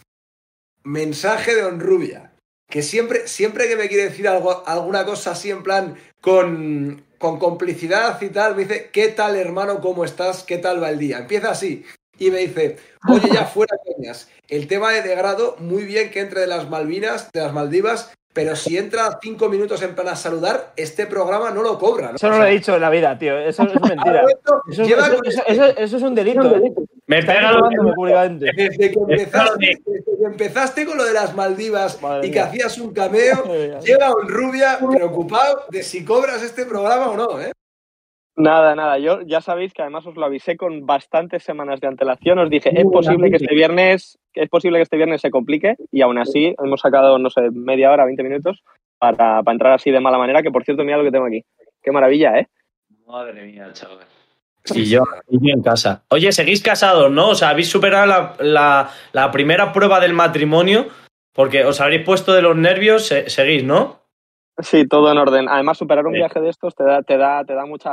Mensaje de Honrubia. Que siempre, siempre que me quiere decir algo, alguna cosa así en plan con, con complicidad y tal, me dice, ¿qué tal hermano? ¿Cómo estás? ¿Qué tal va el día? Empieza así. Y me dice, oye, ya fuera coñas. El tema de degrado, muy bien que entre de las Malvinas, de las Maldivas, pero si entra cinco minutos en plan a saludar, este programa no lo cobra. ¿no? Eso no O lo he dicho en la vida, tío. Eso es mentira. *laughs* ahora esto Eso, lleva eso- con eso- este- eso- eso es un delito. ¿eh? Me Está pega públicamente. Desde que, empezaste, desde que empezaste con lo de las Maldivas Madre y que mía. hacías un cameo, *laughs* lleva un rubia preocupado de si cobras este programa o no, ¿eh? Nada, nada. Yo ya sabéis que además os lo avisé con bastantes semanas de antelación. Os dije, es posible que este viernes, es posible que este viernes se complique y aún así hemos sacado, no sé, media hora, 20 minutos para, para entrar así de mala manera, que por cierto, mira lo que tengo aquí. Qué maravilla, ¿eh? Madre mía, chaval. Y yo, y yo en casa. Oye, seguís casados, ¿no? O sea, habéis superado la, la- la primera prueba del matrimonio porque os habréis puesto de los nervios, se- seguís, ¿no? Sí, todo en orden. Además, superar un viaje de estos te da, te da, te da mucha,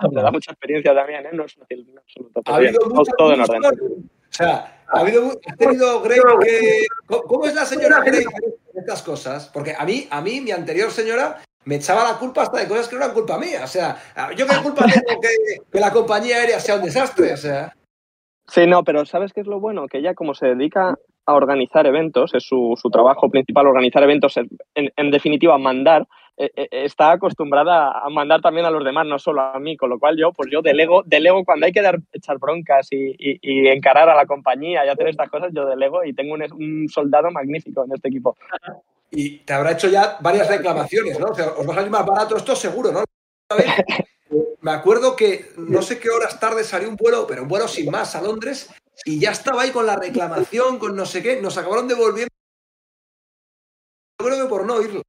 te da mucha experiencia también, ¿eh? No es fácil en absoluto. Ha habido mucha todo en orden. O sea, ha habido, ha tenido Grey que. ¿Cómo es la señora Grey en estas cosas? Porque a mí, a mí, mi anterior señora me echaba la culpa hasta de cosas que no eran culpa mía. O sea, yo qué culpa tengo que, que la compañía aérea sea un desastre. O sea. Sí, no, pero ¿sabes qué es lo bueno? Que ella como se dedica a organizar eventos, es su, su trabajo principal organizar eventos, en, en definitiva mandar, eh, eh, está acostumbrada a mandar también a los demás, no solo a mí, con lo cual yo, pues yo delego, delego cuando hay que dar, echar broncas y, y, y encarar a la compañía y hacer estas cosas, yo delego y tengo un, un, soldado magnífico en este equipo. Y te habrá hecho ya varias reclamaciones, ¿no? O sea, os va a salir más barato esto seguro, ¿no? *laughs* Me acuerdo que no sé qué horas tarde salió un vuelo, pero un vuelo sin más a Londres y ya estaba ahí con la reclamación, con no sé qué, nos acabaron devolviendo. Yo creo que por no oírlo.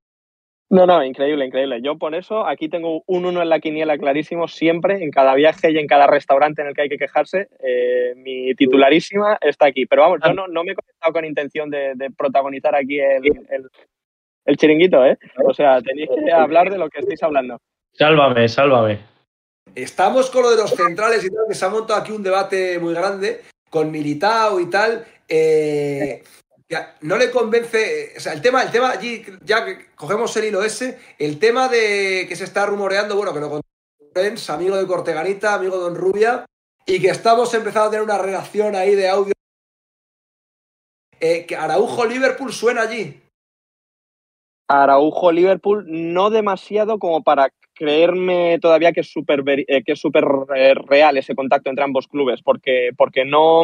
No, no, increíble, increíble. Yo por eso aquí tengo un uno en la quiniela clarísimo siempre, en cada viaje y en cada restaurante en el que hay que quejarse. Eh, mi titularísima está aquí. Pero vamos, yo no, no me he conectado con intención de, de protagonizar aquí el, el, el, chiringuito, ¿eh? O sea, tenéis que hablar de lo que estáis hablando. Sálvame, sálvame. Estamos con lo de los centrales y tal, que se ha montado aquí un debate muy grande con Militao y tal. Eh, no le convence, o sea, el tema, el tema allí, ya que cogemos el hilo ese, el tema de que se está rumoreando, bueno, que lo contó amigo de Corteganita, amigo de Don Rubia, y que estamos empezando a tener una relación ahí de audio. Eh, que Araujo Liverpool suena allí. Araujo Liverpool no demasiado como para creerme todavía que es súper eh, que es super eh, real ese contacto entre ambos clubes, porque, porque no.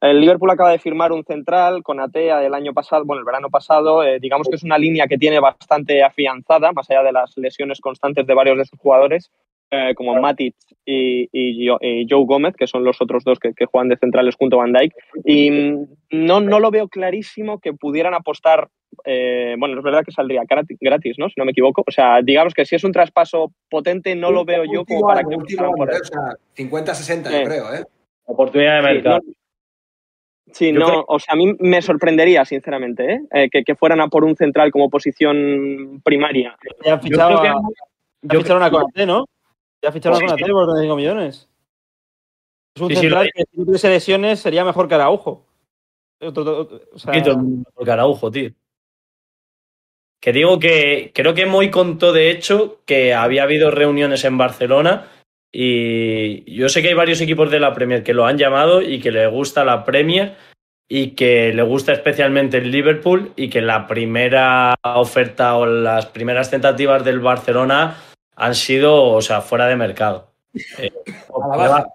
El Liverpool acaba de firmar un central con Atea del año pasado, bueno, el verano pasado. Eh, digamos que es una línea que tiene bastante afianzada, más allá de las lesiones constantes de varios de sus jugadores, eh, como Matic y, y, y, Joe Gómez, que son los otros dos que, que, juegan de centrales junto a Van Dijk. Y no, no lo veo clarísimo que pudieran apostar. Eh, bueno, es verdad que saldría gratis, ¿no? Si no me equivoco. O sea, digamos que si es un traspaso potente, no lo veo yo como para que. Por él. O sea, 50-60, yo creo, ¿eh? Oportunidad de mercado. Sí, no, Sí, no, creo... o sea, a mí me sorprendería, sinceramente, ¿eh? Eh, que, que, fueran a por un central como posición primaria. Ya fichado, que, a, ya ficharon a Conate, ¿no? Ya ficharon sí, a Conate por 35 millones. Es un sí, central que si no tuviese lesiones sería mejor que Araujo. O sea... Mejor que Araujo, tío. Que digo que creo que Moy contó, de hecho, que había habido reuniones en Barcelona y yo sé que hay varios equipos de la Premier que lo han llamado y que le gusta la Premier y que le gusta especialmente el Liverpool y que la primera oferta o las primeras tentativas del Barcelona han sido, o sea, fuera de mercado. *laughs* Eh, a, la baja.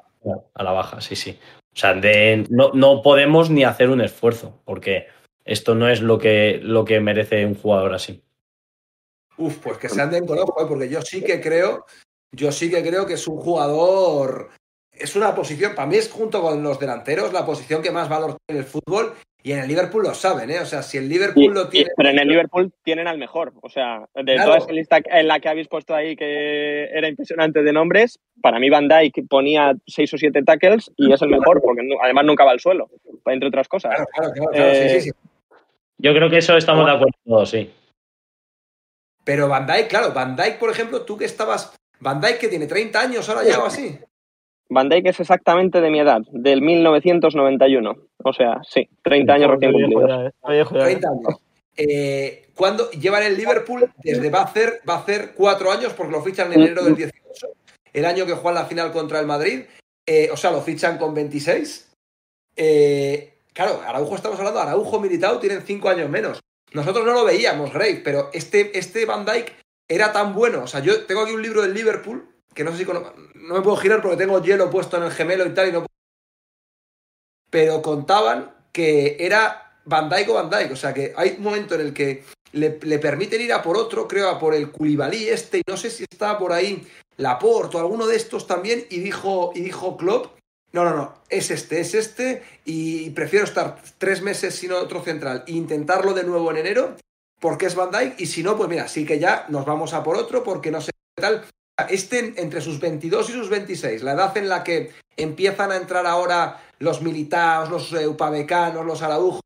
a la baja, sí, sí. O sea, de, no, no podemos ni hacer un esfuerzo porque esto no es lo que, lo que merece un jugador así. Uf, pues que se anden con ojo, ¿eh? porque yo sí que creo yo sí que creo que es un jugador. Es una posición, para mí es junto con los delanteros, la posición que más valor tiene en el fútbol. Y en el Liverpool lo saben, ¿eh? O sea, si el Liverpool y, lo tiene. Pero en el Liverpool tienen al mejor. O sea, de claro. toda esa lista en la que habéis puesto ahí, que era impresionante de nombres, para mí Van Dijk ponía seis o siete tackles y es el mejor, porque además nunca va al suelo, entre otras cosas. Claro, claro, claro, claro eh, sí, sí, sí. Yo creo que eso estamos de acuerdo todos, sí. Pero Van Dijk, claro, Van Dijk, por ejemplo, tú que estabas Van Dijk que tiene 30 años ahora ya o así. Van Dijk es exactamente de mi edad, del 1991. O sea, sí, 30 años recién cumplidos. 30 años. Eh, cuando llevan el Liverpool, desde va a hacer, va a hacer cuatro años porque lo fichan en enero del 18, el año que juegan la final contra el Madrid. Eh, o sea, lo fichan con 26. Eh, claro, Araujo estamos hablando, Araujo Militao tienen cinco años menos. Nosotros no lo veíamos, Grave, pero este, este Van Dijk era tan bueno. O sea, yo tengo aquí un libro del Liverpool, que no sé si no me puedo girar porque tengo hielo puesto en el gemelo y tal, y no Pero contaban que era Van Dijk o Van Dijk. O sea, que hay un momento en el que le, le permiten ir a por otro, creo, a por el Culibalí este, y no sé si está por ahí Laporte o alguno de estos también, y dijo, y dijo Klopp, no, no, no, es este, es este, y prefiero estar tres meses sin otro central e intentarlo de nuevo en enero porque es Van Dyke, y si no, pues mira, sí que ya nos vamos a por otro, porque no sé qué tal. Este entre sus 22 y sus 26, la edad en la que empiezan a entrar ahora los militaos, los upabecanos, los araujos,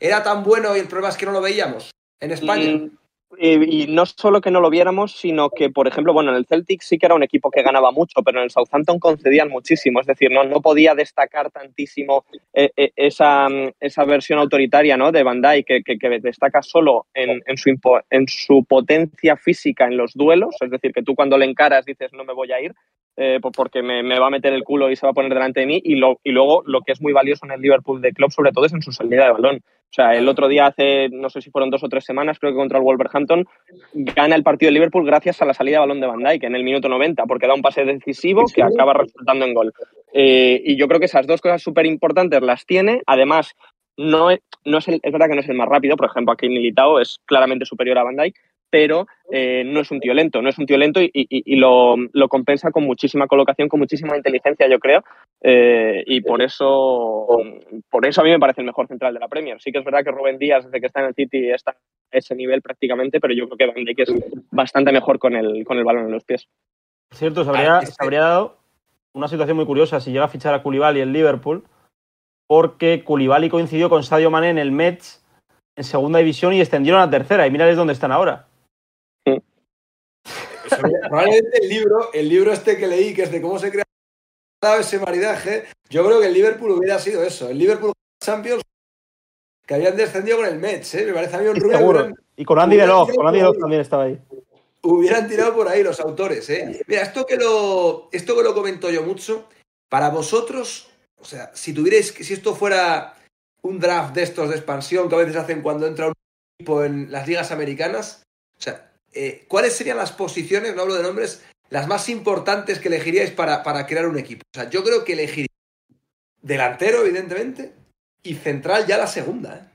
era tan bueno y el problema es que no lo veíamos en España. Mm, y, no solo que no lo viéramos, sino que, por ejemplo, bueno, en el Celtic sí que era un equipo que ganaba mucho, pero en el Southampton concedían muchísimo. Es decir, no, no podía destacar tantísimo eh, eh, esa, esa, versión autoritaria ¿no? de Dijk, que, que, destaca solo en, en, su en su potencia física en los duelos. Es decir, que tú cuando le encaras dices, no me voy a ir, eh, porque me, va a meter el culo y se va a poner delante de mí. Y, lo, luego lo que es muy valioso en el Liverpool de Club, sobre todo, es en su salida de balón. O sea, el otro día, hace no sé si fueron dos o tres semanas, creo que contra el Wolverhampton, gana el partido de Liverpool gracias a la salida de balón de Van Dijk en el minuto 90, porque da un pase decisivo que acaba resultando en gol. Eh, y yo creo que esas dos cosas súper importantes las tiene. Además, no es, no es, el, es verdad que no es el más rápido, por ejemplo, aquí Militao es claramente superior a Van Dijk, pero eh, no es un tío lento, no es un tío lento y, lo, compensa con muchísima colocación, con muchísima inteligencia, yo creo, eh, y por eso, por eso a mí me parece el mejor central de la Premier. Sí que es verdad que Rubén Díaz, desde que está en el City, está a ese nivel prácticamente, pero yo creo que Van Dijk es bastante mejor con el, con el balón en los pies. cierto, se habría, se habría dado una situación muy curiosa si llega a fichar a Koulibaly en Liverpool, porque Koulibaly coincidió con Sadio Mané en el Mets en segunda división y extendieron a tercera, y mirad dónde están ahora probablemente el libro, el libro este que leí, que es de cómo se crea ese maridaje, yo creo que el Liverpool hubiera sido eso. El Liverpool Champions que habían descendido con el Mets, ¿eh? me parece a mí un. Y con Andy Delog, con Andy Delog también estaba ahí. Hubieran tirado por ahí los autores, ¿eh? Mira, esto que lo, esto que lo comento yo mucho, para vosotros, o sea, si tuvierais, si esto fuera un draft de estos de expansión que a veces hacen cuando entra un equipo en las ligas americanas, o sea, eh, ¿cuáles serían las posiciones, no hablo de nombres, las más importantes que elegiríais para, para crear un equipo? O sea, yo creo que elegiría delantero, evidentemente, y central ya la segunda. ¿eh?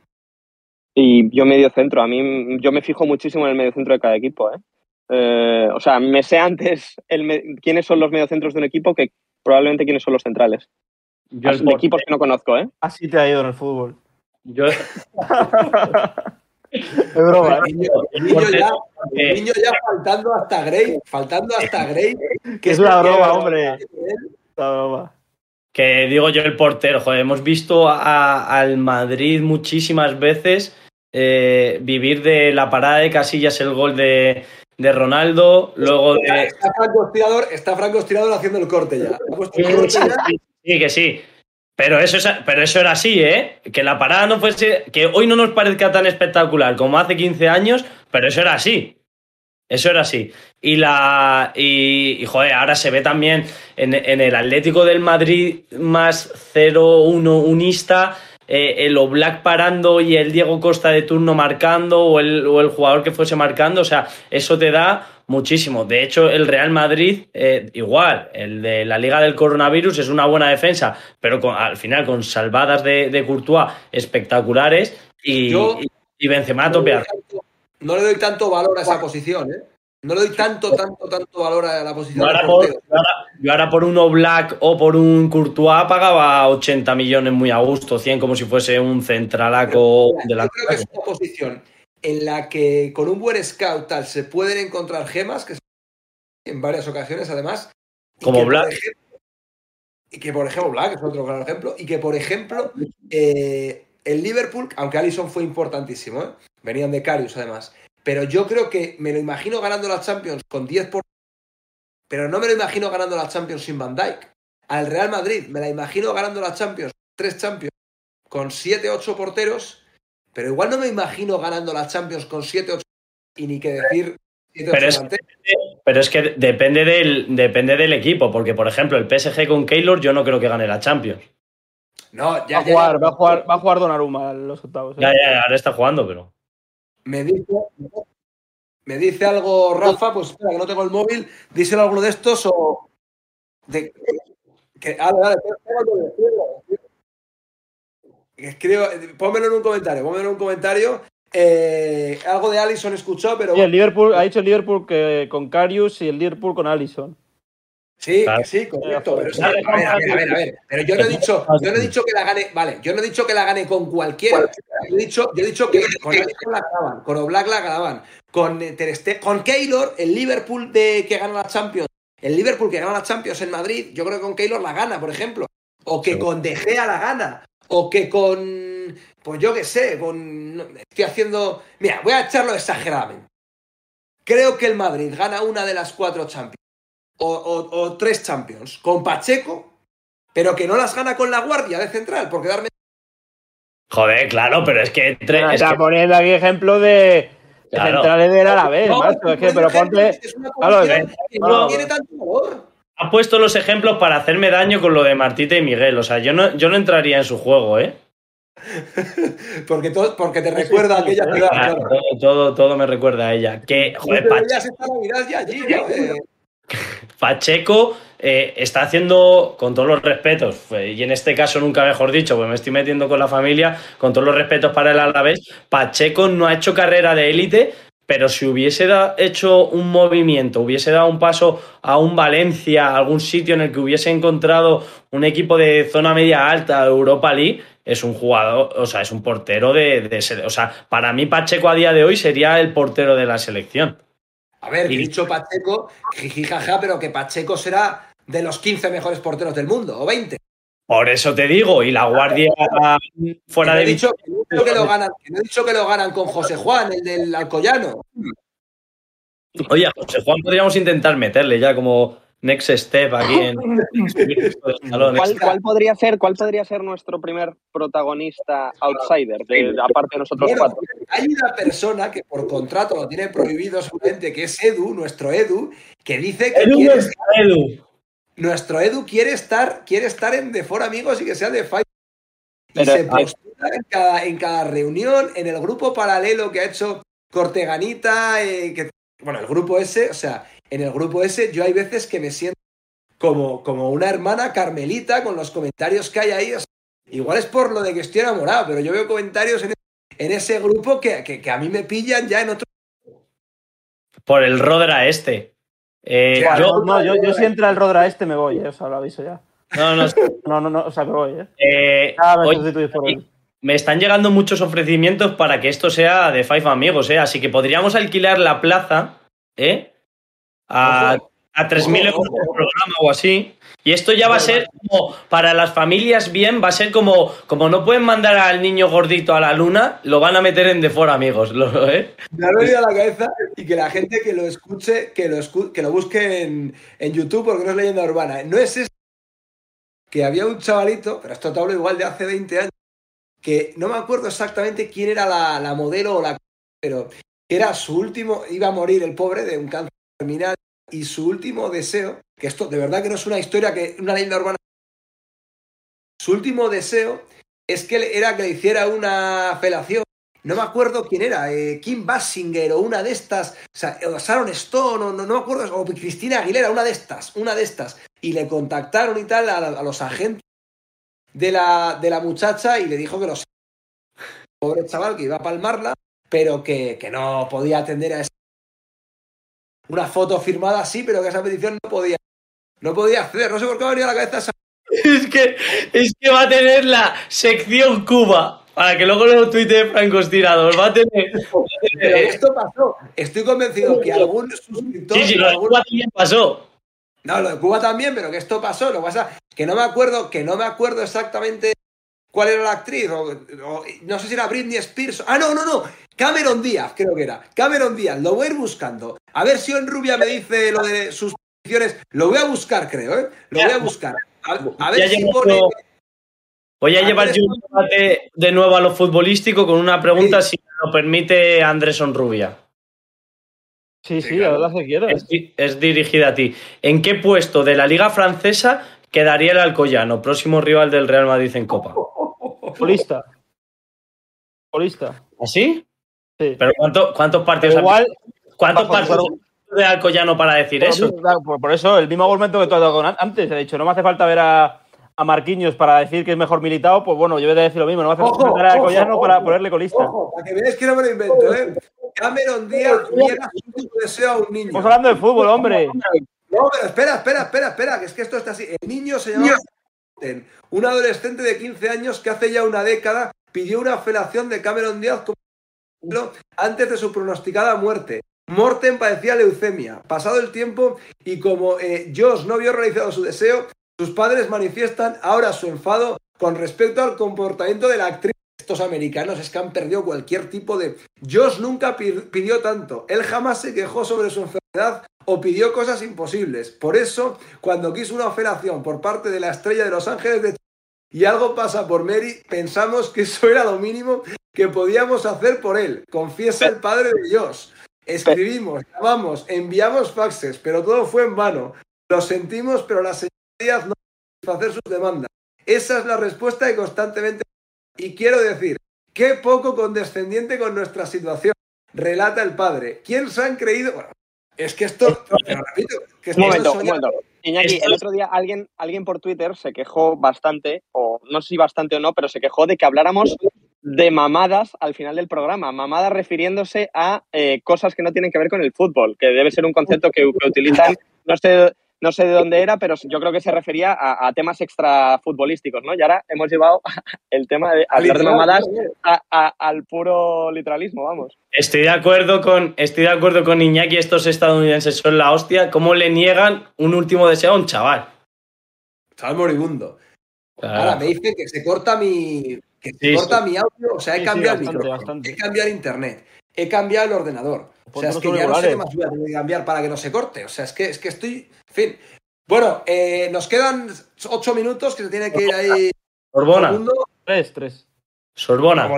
Y yo medio centro, a mí yo me fijo muchísimo en el medio centro de cada equipo. ¿eh? eh o sea, me sé antes el quiénes son los mediocentros de un equipo que probablemente quiénes son los centrales. Yo de equipos que no conozco, ¿eh? Así te ha ido en el fútbol. Yo... *laughs* Es broma. El niño, ya, faltando hasta Grey, faltando hasta Grey. Que es una broma, hombre. Una broma. Que digo yo el portero, joder, hemos visto al Madrid muchísimas veces eh, vivir de la parada de Casillas el gol de, de Ronaldo, luego de... Está Franco Estirador, está Franco Estirador haciendo el corte ya. Sí, que sí. Pero eso, pero eso era así, ¿eh? Que la parada no fuese. Que hoy no nos parezca tan espectacular como hace 15 años, pero eso era así. Eso era así. Y la. Y, joder, ahora se ve también en, el Atlético del Madrid más 0-1 unista. Eh, el Oblak parando y el Diego Costa de turno marcando o el, o el jugador que fuese marcando, o sea, eso te da muchísimo. De hecho, el Real Madrid, eh, igual, el de la Liga del Coronavirus es una buena defensa, pero al final con salvadas de, de Courtois espectaculares y, y, Benzema a topear. No le doy tanto valor a esa posición, ¿eh? No le doy tanto, tanto, tanto valor a la posición. Yo ahora, por, uno Black o por un Courtois pagaba 80 millones muy a gusto, 100 como si fuese un centralaco de la. Yo creo que es una posición en la que con un buen scout tal se pueden encontrar gemas, que en varias ocasiones además. Como Black. y que por ejemplo, Black es otro gran ejemplo, y que por ejemplo, eh, el Liverpool, aunque Allison fue importantísimo, ¿eh? venían de Carius además, pero yo creo que me lo imagino ganando la Champions con 10 por... Pero no me lo imagino ganando la Champions sin Van Dyke. Al Real Madrid me la imagino ganando la Champions, tres Champions, con 7, 8 porteros pero igual no me imagino ganando la Champions con 7 8 y ni que decir. pero, es, pero es, que depende del, depende del equipo, porque por ejemplo el PSG con Keylor yo no creo que gane la Champions. No, ya, va, a jugar, va, a jugar, va a jugar Donnarumma los octavos. ¿eh? Ya, ya, ahora está jugando, pero. Me dice, me dice algo Rafa, pues espera, que no tengo el móvil, díselo alguno de estos o. De, que, dale, dale, Escribo, pónmelo en un comentario, pónmelo en un comentario. Eh, algo de Allison escuchó, pero. Sí, el Liverpool, ha dicho el Liverpool que con Carius y el Liverpool con Allison. Sí, sí, correcto. Pero, a, ver, a, ver, a, ver, a ver, Pero yo no he dicho, yo no he dicho que la gane, vale, yo no he dicho que la gane con cualquiera. Yo he dicho, yo he dicho que con Allison la ganaban, con Oblak la ganaban, con Tereste, con Keylor, el Liverpool de que gana la Champions, el Liverpool que gana la Champions en Madrid, yo creo que con Keylor la gana, por ejemplo. O que con De Gea la gana o que con, pues yo qué sé, con, estoy haciendo, mira, voy a echarlo exageradamente. creo que el Madrid gana una de las cuatro Champions o, o- o tres Champions con Pacheco, pero que no las gana con la guardia de central, porque darme Joder, claro, pero es que. Está que- poniendo aquí ejemplo de, de Claro. centrales de la vez, No, macho. Es que, pero ponte. es una Claro, que no tiene tanto valor. ha puesto los ejemplos para hacerme daño con lo de Martita y Miguel. O sea, yo no, yo no entraría en su juego, ¿eh? *laughs* Porque, todo, porque te recuerda a sí, aquella ciudad. Claro, claro. todo, todo, todo me recuerda a ella. Que, joder, te Pache- veías esta Navidad ya allí, ¿no? *laughs* Pacheco eh, está haciendo, con todos los respetos, eh, y en este caso nunca mejor dicho, pues me estoy metiendo con la familia, con todos los respetos para el Alavés, Pacheco no ha hecho carrera de élite, pero si hubiese hecho un movimiento, hubiese dado un paso a un Valencia, a algún sitio en el que hubiese encontrado un equipo de zona media alta, Europa League, es un jugador, o sea, es un portero de, de o sea, para mí Pacheco a día de hoy sería el portero de la selección. A ver, Y- dicho Pacheco, jijijaja, pero que Pacheco será de los 15 mejores porteros del mundo, o 20. Por eso te digo, y la guardia fuera de dicho, que no he dicho que lo ganan, que no he dicho que lo ganan con José Juan, el del Alcoyano. Oye, a José Juan podríamos intentar meterle ya como next step aquí en. ¿Cuál, cuál podría ser, ¿Cuál podría ser nuestro primer protagonista outsider, de- aparte de nosotros Bueno, cuatro? hay una persona que por contrato lo tiene prohibido seguramente, que es Edu, nuestro Edu, que dice que Edu, quiere, Edu. nuestro Edu quiere estar, quiere estar en The For Amigos y que sea de Fight. Y Pero, se postula en cada, en cada reunión, en el grupo paralelo que ha hecho Corteganita, eh, que, bueno, el grupo ese, o sea, en el grupo ese yo hay veces que me siento como, como una hermana carmelita con los comentarios que hay ahí. o sea, igual es por lo de que estoy enamorado, pero yo veo comentarios en, en ese grupo que, que- que a mí me pillan ya en otro... Por el Rodra este. Eh, yo, No, yo, yo si entra el Rodra este me voy, eh, o sea, lo aviso ya. no, no, *laughs* No, no, no, o sea, me voy, eh. eh, Ah, me por me están llegando muchos ofrecimientos para que esto sea de Five Amigos, ¿eh? Así que podríamos alquilar la plaza, ¿eh? A, a 3.000 euros por programa o así. Y esto ya va a ser como, para las familias bien, va a ser como, como no pueden mandar al niño gordito a la luna, lo van a meter en de For Amigos, lo- ¿eh? Me ha venido a la cabeza y que la gente que lo escuche, que lo, escu- que lo busque en, en YouTube porque no es leyenda urbana. No es eso. Que había un chavalito, pero esto te hablo igual de hace 20 años, que no me acuerdo exactamente quién era la, la modelo o la... Pero era su último, iba a morir el pobre de un cáncer terminal y su último deseo, que esto de verdad que no es una historia, que una leyenda urbana, su último deseo es que era que le hiciera una felación no me acuerdo quién era, eh, Kim Basinger o una de estas, o sea, Sharon Stone, o no, no me acuerdo, o Cristina Aguilera, una de estas, una de estas. Y le contactaron y tal a, a los agentes de la, de la muchacha y le dijo que los... Pobre chaval que iba a palmarla, pero que, que no podía atender a. Una foto firmada sí, pero que esa petición no podía... No podía acceder, no sé por qué me ha venido a la cabeza esa... *laughs* Es que, es que va a tener la sección Cuba. Para que luego lo tuitee Franco Tirador. Va a tener. va a tener- Pero esto pasó. Estoy convencido que algún suscriptor... Sí, sí, lo de algún- Cuba también pasó. No, lo de Cuba también, pero que esto pasó. Lo que pasa es que no me acuerdo, que no me acuerdo exactamente cuál era la actriz. O, o- no sé si era Britney Spears. Ah, no, no, no. Cameron Díaz, creo que era. Cameron Díaz, lo voy a ir buscando. A ver si en Rubia me dice lo de sus peticiones. Lo voy a buscar, creo, ¿eh? Lo voy a buscar. A, a ver Ya si pone. Voy a llevar yo un debate de nuevo a lo futbolístico con una pregunta, si me lo permite Andrés Rubia. Sí, Sí, claro. la que quieras. Es, es dirigida a ti. ¿En qué puesto de la Liga Francesa quedaría el Alcoyano, próximo rival del Real Madrid en Copa? Polista. Polista. ¿Así? Sí. ¿Pero cuánto- cuántos partidos igual, ¿Cuántos partidos de Alcoyano para decir por, eso? por- por eso, el mismo argumento que tú has dado con- antes. He dicho, no me hace falta ver a, a Marquinhos para decir que es mejor militado. Pues bueno, yo voy a decir lo mismo. No me hace Ojo, falta ver a ojo, ojo. para ponerle colista. Ojo, para que veáis que no me lo invento, ¿eh? Cameron Díaz último deseo a un niño. Estamos hablando de fútbol, hombre. No, pero espera, espera, espera, espera, que es que esto está así. El niño se llama Un adolescente de 15 años que hace ya una década pidió una felación de Cameron Díaz como antes de su pronosticada muerte. Morten padecía leucemia. Pasado el tiempo y como eh, Josh no vio realizado su deseo, sus padres manifiestan ahora su enfado con respecto al comportamiento de la actriz. Estos americanos es que han perdido cualquier tipo de... Josh nunca pidió tanto. Él jamás se quejó sobre su enfermedad o pidió cosas imposibles. Por eso, cuando quiso una operación por parte de la estrella de Los Ángeles de y algo pasa por Mary, pensamos que eso era lo mínimo que podíamos hacer por él. Confiesa el padre de Dios. Escribimos, llamamos, enviamos faxes, pero todo fue en vano. Lo sentimos, pero las señorías no hacer sus demandas. Esa es la respuesta que constantemente... Y quiero decir, qué poco condescendiente con nuestra situación, relata el padre. ¿Quién se han creído? Bueno, es que esto... repito, que un momento, un momento. Iñaki, el otro día alguien, alguien por Twitter se quejó bastante, o no sé si bastante o no, pero se quejó de que habláramos de mamadas al final del programa. Mamadas refiriéndose a eh, cosas que no tienen que ver con el fútbol, que debe ser un concepto que, utilizan, no sé, no sé de dónde era, pero yo creo que se refería a, temas extrafutbolísticos, ¿no? Y ahora hemos llevado *laughs* el tema de hablar de mamadas al puro literalismo, vamos. Estoy de acuerdo con, estoy de acuerdo con Iñaki, estos estadounidenses son la hostia. ¿Cómo le niegan un último deseo a un chaval? Chaval moribundo. Ahora me dice que se corta mi, que se corta mi audio, o sea, he cambiado el micrófono, he cambiado el internet, he cambiado el ordenador. O sea, es que ya no sé qué más voy a cambiar para que no se corte. O sea, es que, es que estoy. En fin. Bueno, eh, nos quedan ocho minutos que se tiene que ir ahí. Sorbona. Tres, tres. Sorbona.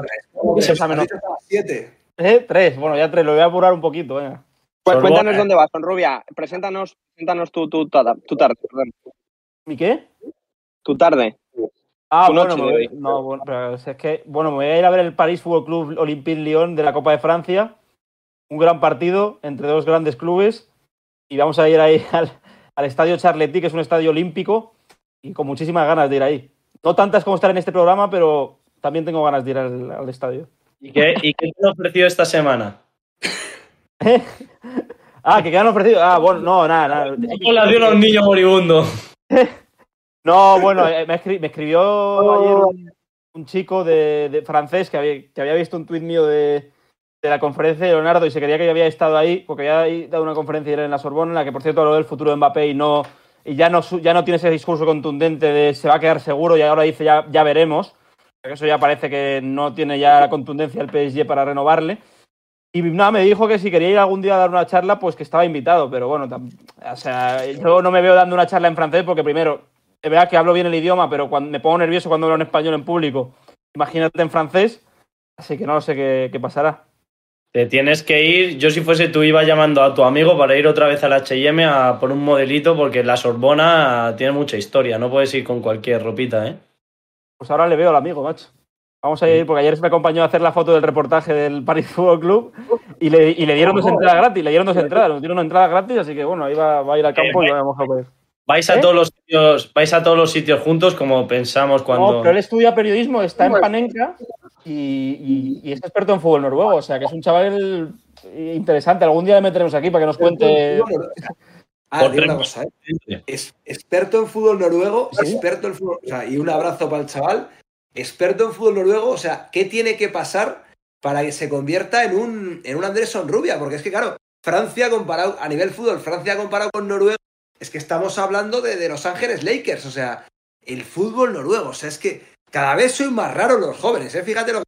Siete. ¿Eh? Tres. Bueno, ya tres. Lo voy a apurar un poquito. Venga. Pues cuéntanos dónde vas, Rubia. Preséntanos, preséntanos tu, tu, tu tarde. ¿Mi qué? Tu tarde. Ah, bueno, no, bueno, pero es que, bueno, me voy a ir a ver el París Fútbol Club Olympique Lyon de la Copa de Francia. Un gran partido entre dos grandes clubes. Y vamos a ir ahí *laughs* al, al estadio Charletti, que es un estadio olímpico, y con muchísimas ganas de ir ahí. No tantas como estar en este programa, pero también tengo ganas de ir al, estadio. ¿Y qué, ¿Y qué te han ofrecido esta semana? *laughs* ah, que qué han ofrecido. Ah, bueno, no, nada, nada. ¿Cómo la dio a un niño moribundo? *laughs* No, bueno, eh, me, escribió ayer un, chico de, francés que había, visto un tuit mío de, la conferencia de Leonardo y se quería que yo había estado ahí, porque había dado una conferencia en la Sorbona, en la que, por cierto, habló del futuro de Mbappé y, no, y ya, no, ya no tiene ese discurso contundente de se va a quedar seguro y ahora dice ya, ya veremos. Eso ya parece que no tiene ya la contundencia el PSG para renovarle. Y nada, me dijo que si quería ir algún día a dar una charla, pues que estaba invitado. Pero bueno, o sea, yo no me veo dando una charla en francés porque primero es verdad que hablo bien el idioma, pero cuando me pongo nervioso cuando hablo en español en público. Imagínate en francés, así que no sé qué, pasará. Te tienes que ir, yo si fuese tú iba llamando a tu amigo para ir otra vez al H&M a por un modelito porque la Sorbona tiene mucha historia, no puedes ir con cualquier ropita, ¿eh? Pues ahora le veo al amigo, macho. Vamos a ir, porque ayer se me acompañó a hacer la foto del reportaje del Paris Football Club y le, dieron dos entradas gratis, le dieron dos entradas, nos dieron una entrada gratis, así que bueno, ahí va, a ir al campo y vamos a ver. Vais a, ¿Eh? todos los sitios, vais a todos los sitios juntos como pensamos cuando. No, pero él estudia periodismo, está en Panenka y, es experto en fútbol noruego. O sea que es un chaval interesante. Algún día le meteremos aquí para que nos cuente. Ah, una cosa, ¿eh? Es experto en fútbol noruego, experto en fútbol. O sea, y un abrazo para el chaval. Experto en fútbol noruego, o sea, ¿qué tiene que pasar para que se convierta en un, en un Anderson Rubia? Porque es que, claro, Francia comparado, a nivel fútbol, Francia comparado con Noruega, es que estamos hablando de, Los Ángeles Lakers, o sea, el fútbol noruego. O sea, es que cada vez soy más raro los jóvenes, ¿eh? Fíjate lo que.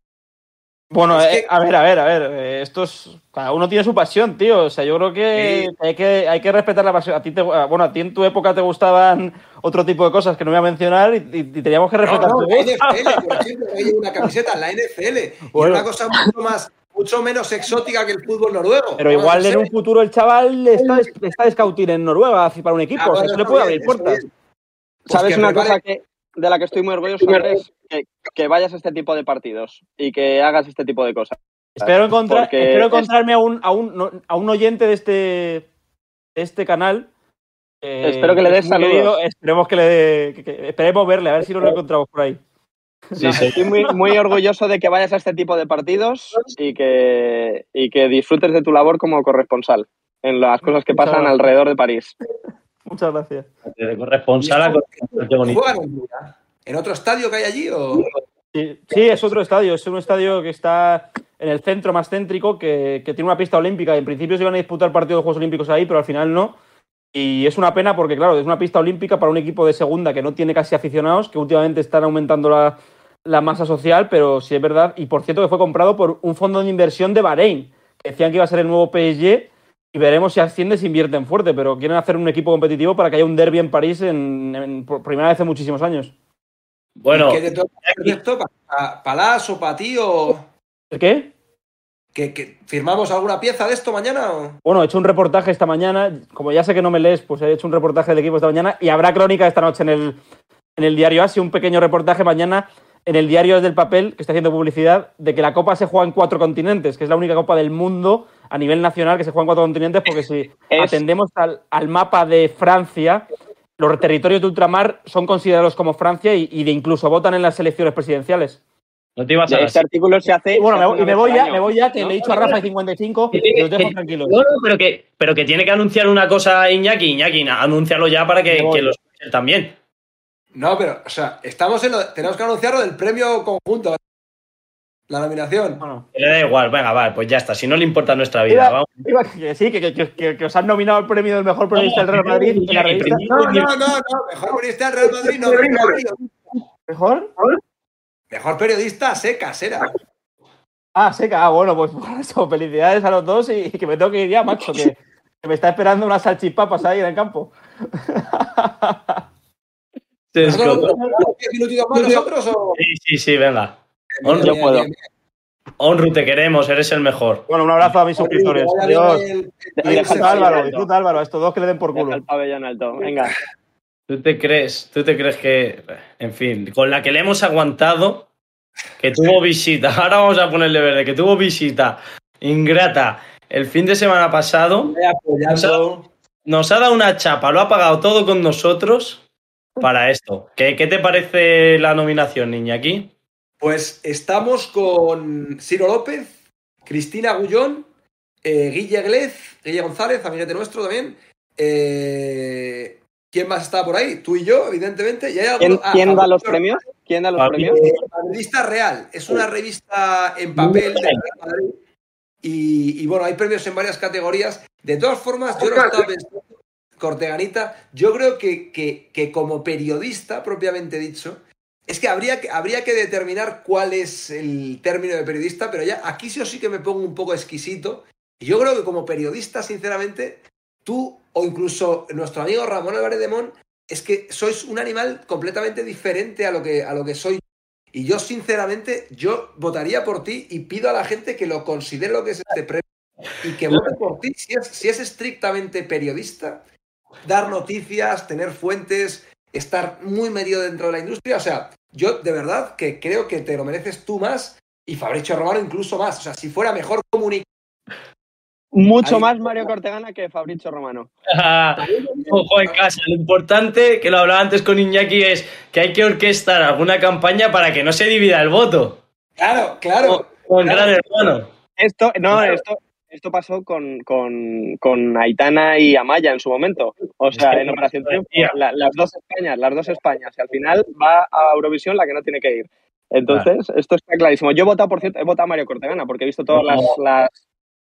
Bueno, eh, a ver, a ver, a ver. Eh, esto es. Cada uno tiene su pasión, tío. O sea, yo creo que, hay, que hay que respetar la pasión. A ti te, bueno, a ti en tu época te gustaban otro tipo de cosas que no voy a mencionar y, teníamos que respetar. No, no, la NFL, por ejemplo, hay una camiseta en la NFL. Y una cosa mucho más mucho menos exótica que el fútbol noruego. Pero igual en un futuro el chaval está, está de scouting en Noruega para un equipo, ah, eso le puede abrir puertas. ¿Sabes pues una cosa que, de la que estoy muy orgulloso, es que, vayas a este tipo de partidos y que hagas este tipo de cosas. Espero, encontrar, espero encontrarme a, un, a, un, a un oyente de este, este canal. Eh, espero que le des saludos. esperemos que le esperemos verle, a ver si nos lo encontramos por ahí. Estoy muy, muy, orgulloso de que vayas a este tipo de partidos y que, y que disfrutes de tu labor como corresponsal en las cosas que pasan alrededor de París. Muchas gracias. De corresponsal a ¿En otro estadio que hay allí? Sí, es otro estadio. Es un estadio que está en el centro más céntrico, que, que tiene una pista olímpica. En principio se iban a disputar partidos de Juegos Olímpicos ahí, pero al final no. Y es una pena porque, claro, es una pista olímpica para un equipo de segunda que no tiene casi aficionados, que últimamente están aumentando la, la masa social, pero sí es verdad. Y por cierto, que fue comprado por un fondo de inversión de Bahrein, que decían que iba a ser el nuevo PSG. Y veremos si asciende, si invierten fuerte, pero quieren hacer un equipo competitivo para que haya un derby en París en, en- por primera vez en muchísimos años. Bueno, ¿Qué te toca esto? ¿Para Palás o para ti? O... ¿El qué? ¿Que, que firmamos alguna pieza de esto mañana? O... Bueno, he hecho un reportaje esta mañana. Como ya sé que no me lees, pues he hecho un reportaje del equipo esta mañana y habrá crónica esta noche en el, en el diario Asia, un pequeño reportaje mañana en el diario del papel, que está haciendo publicidad, de que la Copa se juega en cuatro continentes, que es la única Copa del mundo a nivel nacional que se juega en cuatro continentes, porque si *laughs* Es- atendemos al, al mapa de Francia, los territorios de ultramar son considerados como Francia y, y de incluso votan en las elecciones presidenciales. no te ibas a Este artículo se hace. Bueno, se me, hace voy- me ya, me voy ya, que ¿no? le he dicho a Rafa de 55 Que y tiene- los dejo que- tranquilos. No, no, pero que, pero que tiene que anunciar una cosa Iñaki, Iñaki, anúncialo ya para que, que lo escuchen también. No, pero, o sea, estamos en lo, tenemos que anunciar lo del premio conjunto. La nominación. Bueno. Le da igual, venga, vale, pues ya está. Si no le importa nuestra vida, Iba- vamos. Iba- que sí, que, que- que- que os han nominado el premio del mejor periodista del Real Madrid en la revista. No, no, no, no. Mejor periodista del Real Madrid, no. Mejor periodista, ¿Mejor? mejor periodista seca, era. Ah, seca. Ah, bueno, pues *laughs* por eso, felicidades a los dos y, que me tengo que ir ya, macho, que, que me está esperando unas salchipapas ahí en el campo. *laughs* Se escotó. ¿Diez minutitos más nosotros o...? Sí, sí, sí, venga. Yo puedo. Onru, te queremos, eres el mejor. Bueno, un abrazo a mis suscriptores. Adiós. Disfruta Álvaro, disfruta Álvaro, a estos dos que le den por culo. el pabellón alto. Venga. ¿Tú te crees, tú te crees que, en fin, con la que le hemos aguantado, que tuvo *laughs* visita, *laughs* ahora vamos a ponerle verde, que tuvo visita ingrata el fin de semana pasado, Vaya apoyando. nos ha dado una chapa, lo ha pagado todo con nosotros para esto. ¿Qué, qué te parece la nominación, niña, aquí? Pues estamos con Ciro López, Cristina Gullón, eh, Guille Glez, Guille González, amiguete nuestro también. eh, ¿Quién más está por ahí? Tú y yo, evidentemente. Y hay ¿Quién, alguno- ah, quién da los premios? ¿Quién da los premios? Eh, la revista Real. Es una revista en papel de Real Madrid. Y, y bueno, hay premios en varias categorías. De todas formas, yo lo estaba pensando, Corteganita, yo creo que, que- que como periodista, propiamente dicho, es que habría, que habría que determinar cuál es el término de periodista, pero ya aquí sí o sí que me pongo un poco exquisito. Yo creo que como periodista, sinceramente, tú o incluso nuestro amigo Ramón Álvarez de Mon, es que sois un animal completamente diferente a lo que, a lo que soy y yo, sinceramente, yo votaría por ti y pido a la gente que lo considere lo que es este premio y que vote por ti. Si es, si es estrictamente periodista, dar noticias, tener fuentes, estar muy metido dentro de la industria. O sea, yo de verdad que creo que te lo mereces tú más y Fabricio Romano incluso más. O sea, si fuera mejor comunicado. Mucho Ahí. más Mario Cortegana que Fabricio Romano. *laughs* Ojo en casa, lo importante, que lo hablaba antes con Iñaki, es que hay que orquestar alguna campaña para que no se divida el voto. Claro, claro. Con claro. Gran Hermano. Esto, no, Claro. esto, esto pasó con, con, con Aitana y Amaya en su momento. O sea, en Operación Triunfo, la- las dos Españas, las dos Españas. Y al final va a Eurovisión la que no tiene que ir. Entonces, esto está clarísimo. Yo he votado, por cierto, he votado a Mario Cortegana porque he visto todas las, No. las,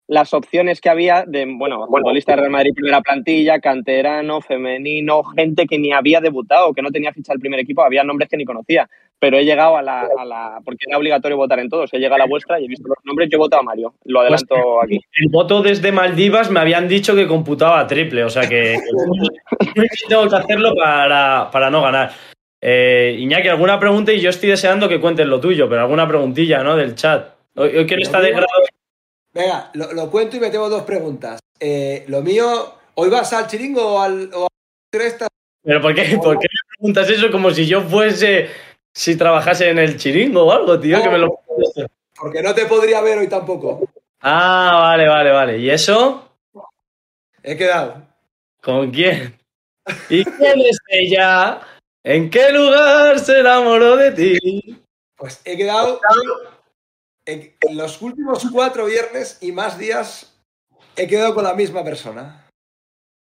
las opciones que había de, bueno, futbolista de Real Madrid primera plantilla, canterano, femenino, gente que ni había debutado, que no tenía ficha el primer equipo, había nombres que ni conocía. Pero he llegado a la, a la porque era obligatorio votar en todos, he llegado a la vuestra y he visto los nombres, yo he votado a Mario, lo adelanto aquí. El voto desde Maldivas me habían dicho que computaba triple, o sea que *laughs* tengo que hacerlo para, para no ganar. Eh, Iñaki, ¿alguna pregunta? Y yo estoy deseando que cuentes lo tuyo, pero alguna preguntita, ¿no? Del chat. Hoy, hoy quiero estar de grado. Venga, lo, lo cuento y me tengo dos preguntas. Eh, lo mío, ¿hoy vas al chiringo o al, o? ¿Pero por qué, por qué me preguntas eso como si yo fuese, si trabajase en el chiringo o algo, tío? Que me lo... Porque no te podría ver hoy tampoco. Ah, vale, vale, vale. ¿Y eso? He quedado. ¿Con quién? ¿Y quién es ella? ¿En qué lugar se enamoró de ti? Pues he quedado en, en los últimos cuatro viernes y más días he quedado con la misma persona.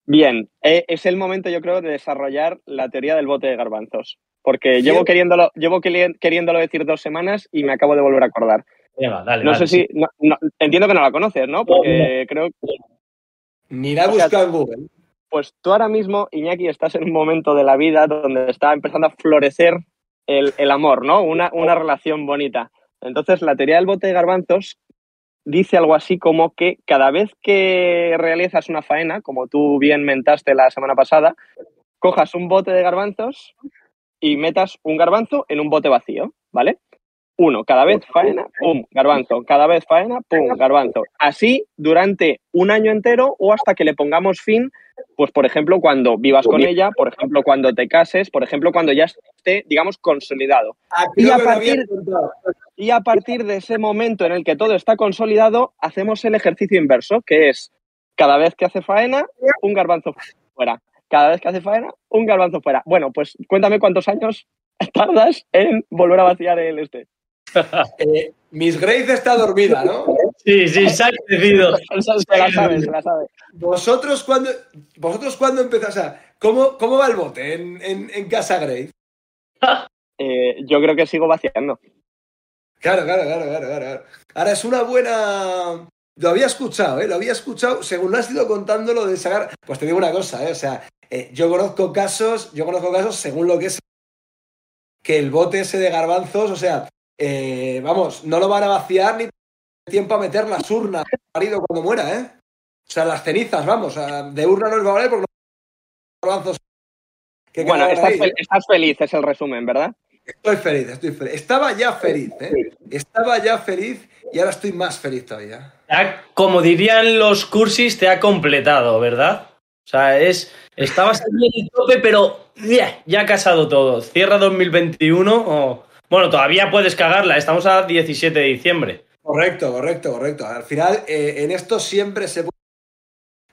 Bien, eh, es el momento yo creo de desarrollar la teoría del bote de garbanzos, porque Sí. llevo queriéndolo, llevo queri- queriéndolo decir dos semanas y me acabo de volver a acordar. Venga, dale, No dale, sé si, no- no- entiendo que no la conoces, ¿no? Porque creo, Ni la he O sea, en Google. pues tú ahora mismo, Iñaki, estás en un momento de la vida donde está empezando a florecer el, el amor, ¿no? Una, una relación bonita. Entonces, la teoría del bote de garbanzos dice algo así como que cada vez que realizas una faena, como tú bien mentaste la semana pasada, cojas un bote de garbanzos y metas un garbanzo en un bote vacío, ¿vale? Uno, cada vez faena, pum, garbanzo, cada vez faena, pum, garbanzo. Así durante un año entero o hasta que le pongamos fin, pues por ejemplo cuando vivas con ella, por ejemplo cuando te cases, por ejemplo cuando ya esté, digamos, consolidado. Y a partir-. Y a partir de ese momento en el que todo está consolidado, hacemos el ejercicio inverso, que es cada vez que hace faena, un garbanzo fuera. Cada vez que hace faena, un garbanzo fuera. Bueno, pues cuéntame cuántos años tardas en volver a vaciar el este. *laughs* Eh, Miss Grace está dormida, ¿no? Sí, sí, se ha crecido. *laughs* Se la sabe, se la sabe. Vosotros cuando, vosotros cuando empezáis, o sea, ¿cómo, ¿cómo va el bote en, en, en casa Grace? *laughs* Eh, yo creo que sigo vaciando. Claro, claro, claro, claro, claro, claro. Ahora es una buena. Lo había escuchado, ¿eh? Lo había escuchado. Según lo has ido contando lo de sacar. Pues te digo una cosa, ¿eh? O sea, eh, yo conozco casos, yo conozco casos según lo que es que el bote ese de garbanzos, o sea, eh, vamos, no lo van a vaciar ni tiempo a meter las urnas marido cuando muera, ¿eh? O sea, las cenizas, vamos, de urna no les va a valer porque no garbanzos. que Bueno, estás, fel- estás feliz, es el resumen, ¿verdad? Estoy feliz, estoy feliz. Estaba ya feliz, ¿eh? Estaba ya feliz y ahora estoy más feliz todavía. Como dirían los cursis, te ha completado, ¿verdad? O sea, es. Estabas ahí en el tope, pero ya ha casado todo. Cierra 2021 o. Bueno, todavía puedes cagarla, estamos a 17 de diciembre. Correcto, correcto, correcto. Al final, eh, en esto siempre se puede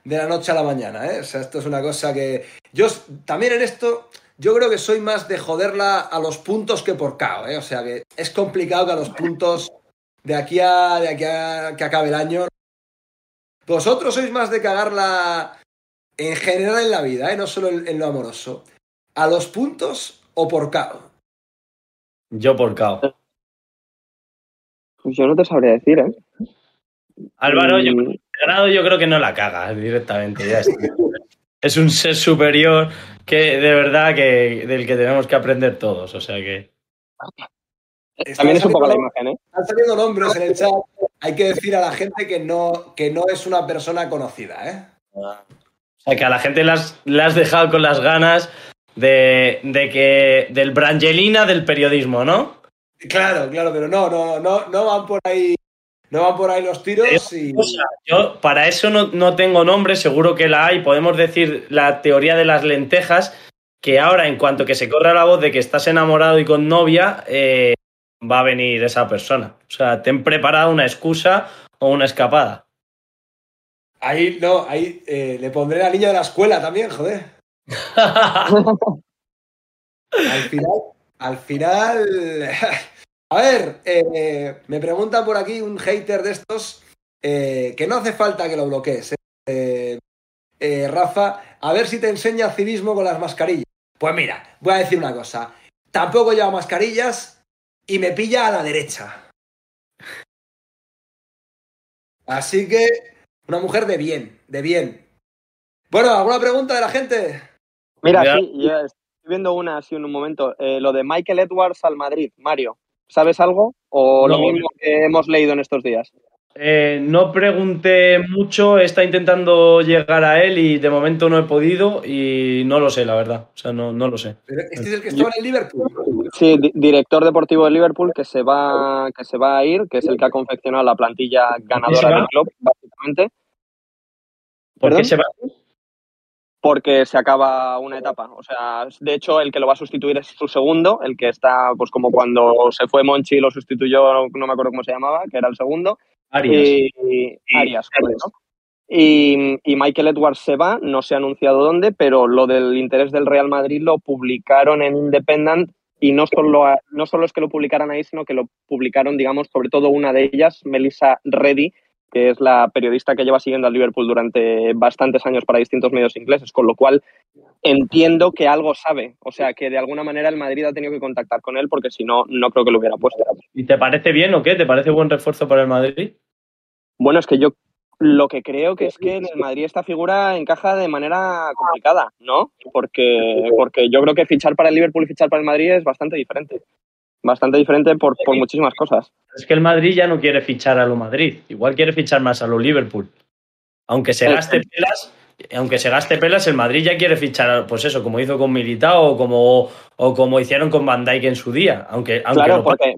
de la noche a la mañana, ¿eh? O sea, esto es una cosa que. Yo también en esto, yo creo que soy más de joderla a los puntos que por KO, ¿eh? O sea que es complicado que a los puntos de aquí a, de aquí a que acabe el año. Vosotros sois más de cagarla en general en la vida, ¿eh? No solo en, en lo amoroso. ¿A los puntos o por KO? Yo por cao. Pues yo no te sabría decir, ¿eh? Álvaro, yo, Mm, grado yo creo que no la caga directamente. Ya está. *laughs* es un ser superior que de verdad que del que tenemos que aprender todos. O sea que. También es un poco la imagen, ¿eh? Están saliendo nombres en el chat. Hay que decir a la gente que no, que no es una persona conocida, ¿eh? O sea, que a la gente las, has dejado con las ganas de, de que. del Brangelina del periodismo, ¿no? Claro, claro, pero no, no, no, no van por ahí. No van por ahí los tiros y. O sea, yo para eso no, no tengo nombre, seguro que la hay. Podemos decir la teoría de las lentejas, que ahora, en cuanto que se corra la voz de que estás enamorado y con novia, eh, va a venir esa persona. O sea, ten preparada una excusa o una escapada. Ahí, no, ahí eh, le pondré la niña de la escuela también, joder. *laughs* Al final, al final. *laughs* A ver, eh, me pregunta por aquí un hater de estos eh, que no hace falta que lo bloquees. Rafa, a ver si te enseña civismo con las mascarillas. Pues mira, voy a decir una cosa. Tampoco llevo mascarillas y me pilla a la derecha. Así que, una mujer de bien, de bien. Bueno, ¿alguna pregunta de la gente? Mira, sí, ya estoy viendo una así en un momento. Eh, lo de Michael Edwards al Madrid, Mario. ¿Sabes algo? ¿O lo mismo que hemos leído en estos días? Eh, no pregunté mucho, está intentando llegar a él y de momento no he podido y no lo sé, la verdad. O sea, no, no lo sé. Pero Este es el que estaba en el Liverpool. Sí, di- director deportivo de Liverpool que se va que se va a ir, que es el que ha confeccionado la plantilla ganadora del club, básicamente, ¿Por qué se va? porque se acaba una etapa. O sea, de hecho, el que lo va a sustituir es su segundo, el que está, pues como cuando se fue Monchi y lo sustituyó, no me acuerdo cómo se llamaba, que era el segundo. Arias. Y, Arias, correcto. Y, y Michael Edwards se va, no se ha anunciado dónde, pero lo del interés del Real Madrid lo publicaron en Independent y no solo, no solo es que lo publicaran ahí, sino que lo publicaron, digamos, sobre todo una de ellas, Melissa Reddy, que es la periodista que lleva siguiendo al Liverpool durante bastantes años para distintos medios ingleses, con lo cual entiendo que algo sabe, o sea, que de alguna manera el Madrid ha tenido que contactar con él porque si no, no creo que lo hubiera puesto. ¿Y te parece bien o qué? ¿Te parece buen refuerzo para el Madrid? Bueno, es que yo Lo que creo que es que en el Madrid esta figura encaja de manera complicada, ¿no? Porque, porque yo creo que fichar para el Liverpool y fichar para el Madrid es bastante diferente. Bastante diferente por, por muchísimas cosas. Es que el Madrid ya no quiere fichar a lo Madrid, igual quiere fichar más a lo Liverpool. Aunque se gaste pelas, aunque se gaste pelas, el Madrid ya quiere fichar, pues eso, como hizo con Militao o como, o como hicieron con Van Dijk en su día. Aunque, aunque Claro, porque,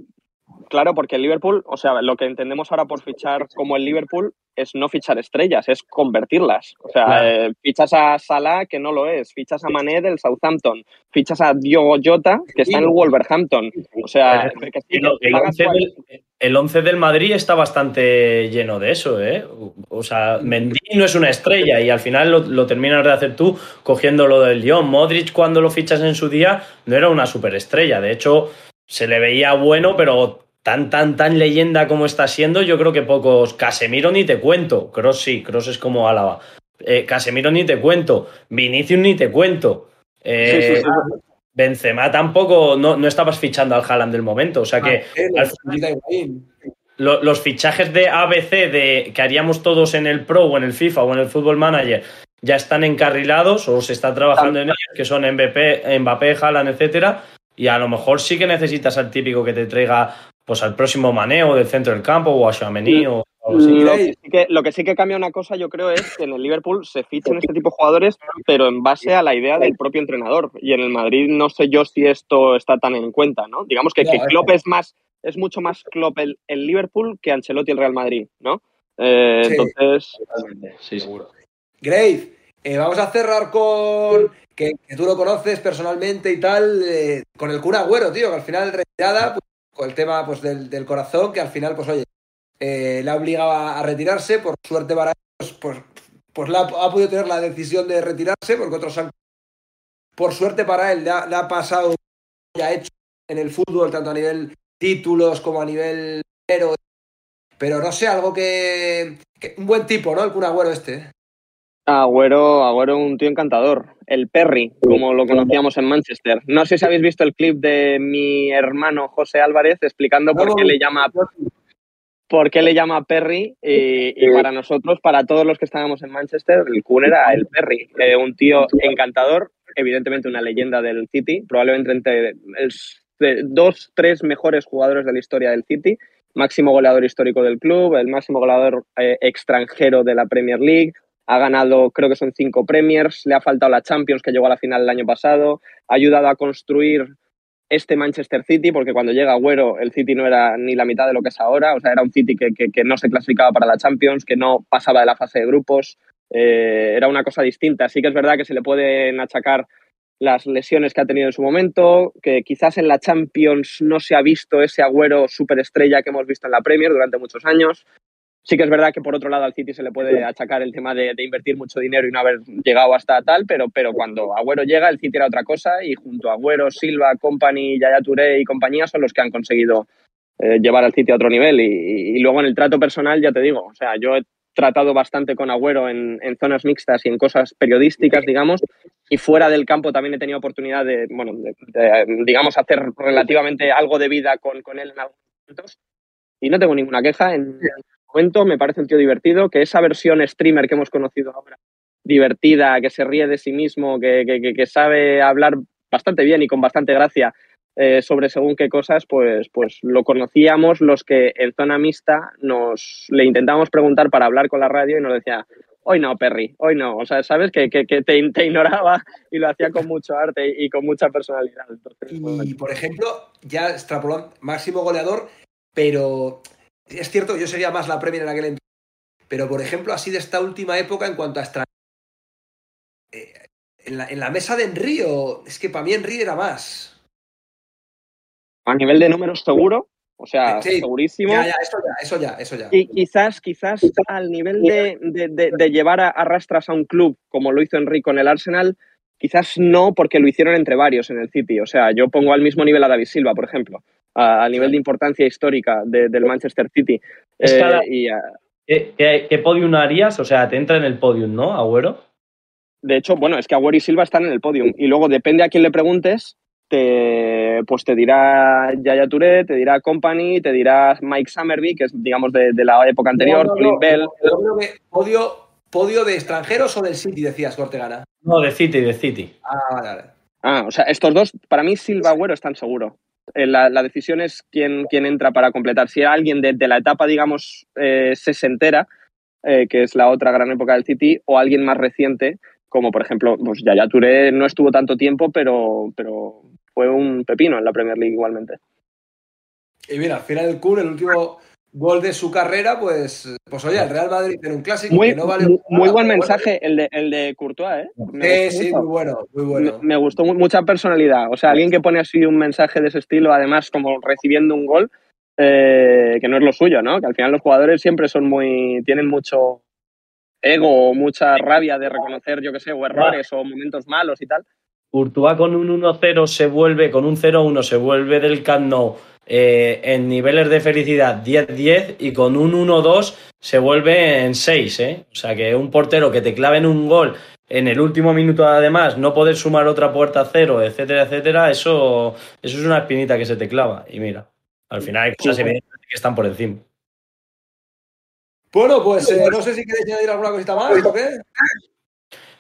claro, porque el Liverpool, o sea, lo que entendemos ahora por fichar como el Liverpool es no fichar estrellas, es convertirlas. O sea, Claro. eh, fichas a Salah, que no lo es, fichas a Mané del Southampton, fichas a Diogo Jota, que está en el Wolverhampton. O sea, que sí, el, pagas 11 cual- del, el 11 del Madrid está bastante lleno de eso, ¿eh? O sea, Mendy no es una estrella y al final lo, lo terminas de hacer tú cogiendo lo del Lyon. Modric cuando lo fichas en su día no era una superestrella, de hecho se le veía bueno, pero tan, tan, tan leyenda como está siendo, yo creo que pocos... Casemiro ni te cuento, Cross sí, Cross es como Álava. Eh, Casemiro ni te cuento, Vinicius ni te cuento. Eh, Sí, sí, sí. Benzema tampoco, no, no estabas fichando al Haaland del momento, o sea que al final- lo- los fichajes de ABC de, que haríamos todos en el Pro o en el FIFA o en el Football Manager ya están encarrilados o se está trabajando en ellos, que son Mbappé, Mbappé Haaland, etcétera, y a lo mejor sí que necesitas al típico que te traiga pues al próximo maneo del centro del campo o a Chouameni o algo así. Lo que, sí que, lo que sí que cambia una cosa, yo creo, es que en el Liverpool se fichan este tipo de jugadores, pero en base a la idea del propio entrenador. Y en el Madrid no sé yo si esto está tan en cuenta, ¿no? Digamos que, que es- Klopp es más, es mucho más Klopp el, el Liverpool que Ancelotti el Real Madrid, ¿no? Eh, Sí. Entonces, Sí, sí. Grave, eh, vamos a cerrar con que, tú lo conoces personalmente y tal, eh, con el Kun Agüero, tío, que al final retirada, pues, con el tema pues, del, corazón, que al final, pues oye, eh, le ha obligado a, retirarse, por suerte para ellos, pues, pues la, ha podido tener la decisión de retirarse, porque otros han... Por suerte para él, le ha, le ha pasado, ya ha hecho en el fútbol, tanto a nivel títulos como a nivel dinero, pero no sé, algo que, Un buen tipo, ¿no? El Kun Agüero este, ¿eh? Agüero, Agüero un tío encantador. El Perry, como lo conocíamos en Manchester. No sé si habéis visto el clip de mi hermano José Álvarez explicando por qué le llama por qué le llama Perry y, y para nosotros, para todos los que estábamos en Manchester, el Kun era el Perry, Eh, un tío encantador, evidentemente una leyenda del City, probablemente entre el, dos, tres mejores jugadores de la historia del City, máximo goleador histórico del club, el máximo goleador eh, extranjero de la Premier League, ha ganado, creo que son cinco Premiers, le ha faltado la Champions que llegó a la final el año pasado, ha ayudado a construir este Manchester City, porque cuando llega Agüero el City no era ni la mitad de lo que es ahora, o sea, era un City que, que, no se clasificaba para la Champions, que no pasaba de la fase de grupos, eh, era una cosa distinta. Sí que es verdad que se le pueden achacar las lesiones que ha tenido en su momento, que quizás en la Champions no se ha visto ese Agüero superestrella que hemos visto en la Premier durante muchos años. Sí que es verdad que por otro lado al City se le puede achacar el tema de, de invertir mucho dinero y no haber llegado hasta tal, pero, pero cuando Agüero llega el City era otra cosa y junto a Agüero, Silva, Company, Yaya Touré y compañía son los que han conseguido eh, llevar al City a otro nivel. Y, y, luego en el trato personal ya te digo, o sea, yo he tratado bastante con Agüero en, en, zonas mixtas y en cosas periodísticas, digamos, y fuera del campo también he tenido oportunidad de, bueno, de, de, digamos, hacer relativamente algo de vida con, con él en algunos momentos. Y no tengo ninguna queja en, momento, me parece un tío divertido, que esa versión streamer que hemos conocido ahora, divertida, que se ríe de sí mismo, que, que, que sabe hablar bastante bien y con bastante gracia eh, sobre según qué cosas, pues, pues lo conocíamos los que en zona mixta nos le intentábamos preguntar para hablar con la radio y nos decía, hoy no, Perry, hoy no. O sea, sabes que, que, que te, te, ignoraba y lo hacía con mucho arte y, y con mucha personalidad. Entonces, y, bueno. por ejemplo, ya extrapolando, máximo goleador, pero es cierto, yo sería más la Premier en aquel entonces, pero por ejemplo, así de esta última época en cuanto a extra... eh, en, la, en, la, mesa de Enrío, es que para mí Enrío era más. A nivel de números seguro, o sea, sí, segurísimo. Ya, ya, eso ya, eso ya, eso ya. Y quizás, quizás al nivel de, de, de, de llevar a, a, rastras a un club, como lo hizo Enrique con el Arsenal, quizás no, porque lo hicieron entre varios en el City. O sea, yo pongo al mismo nivel a David Silva, por ejemplo a, a nivel de importancia histórica de, del Manchester City. Es eh, y, uh, ¿Qué, qué, qué podium harías? O sea, te entra en el podium, ¿no, Agüero? De hecho, bueno, es que Agüero y Silva están en el podium. Y luego depende a quién le preguntes, te, pues te dirá Yaya Touré, te dirá Company, te dirá Mike Summerby, que es, digamos, de, de la época anterior, No, no, Colin no, Bell. que podio de extranjeros o del City, decías, Cortegana. No, de City, de City. Ah, vale, vale. Ah, o sea, estos dos, para mí Silva Agüero están seguro. Eh, La, la decisión es quién, quién entra para completar. Si alguien de, de la etapa, digamos, eh, sesentera, eh, que es la otra gran época del City, o alguien más reciente, como por ejemplo, pues Yaya Touré no estuvo tanto tiempo, pero, pero fue un pepino en la Premier League igualmente. Y mira, al final el Kun, el último gol de su carrera, pues, pues oye, el Real Madrid en un clásico Muy, que no vale muy, nada, muy buen mensaje el de, el de Courtois, ¿eh? Me. Sí, sí, muy bueno, muy bueno. me gustó mu- mucha personalidad. O sea, alguien que pone así un mensaje de ese estilo, además como recibiendo un gol, eh, que no es lo suyo, ¿no? Que al final los jugadores siempre son muy. tienen mucho ego o mucha rabia de reconocer, yo qué sé, o errores o momentos malos y tal. Courtois con un 1-0 se vuelve, con un 0-1 se vuelve del Camp Nou eh, en niveles de felicidad 10-10 y con un 1-2 se vuelve en 6, ¿eh? O sea que un portero que te clave en un gol en el último minuto además, no poder sumar otra puerta a cero, etcétera, etcétera, eso, eso es una espinita que se te clava. Y mira, al final hay cosas evidentes que están por encima. Bueno, pues eh, no sé si queréis añadir alguna cosita más o qué.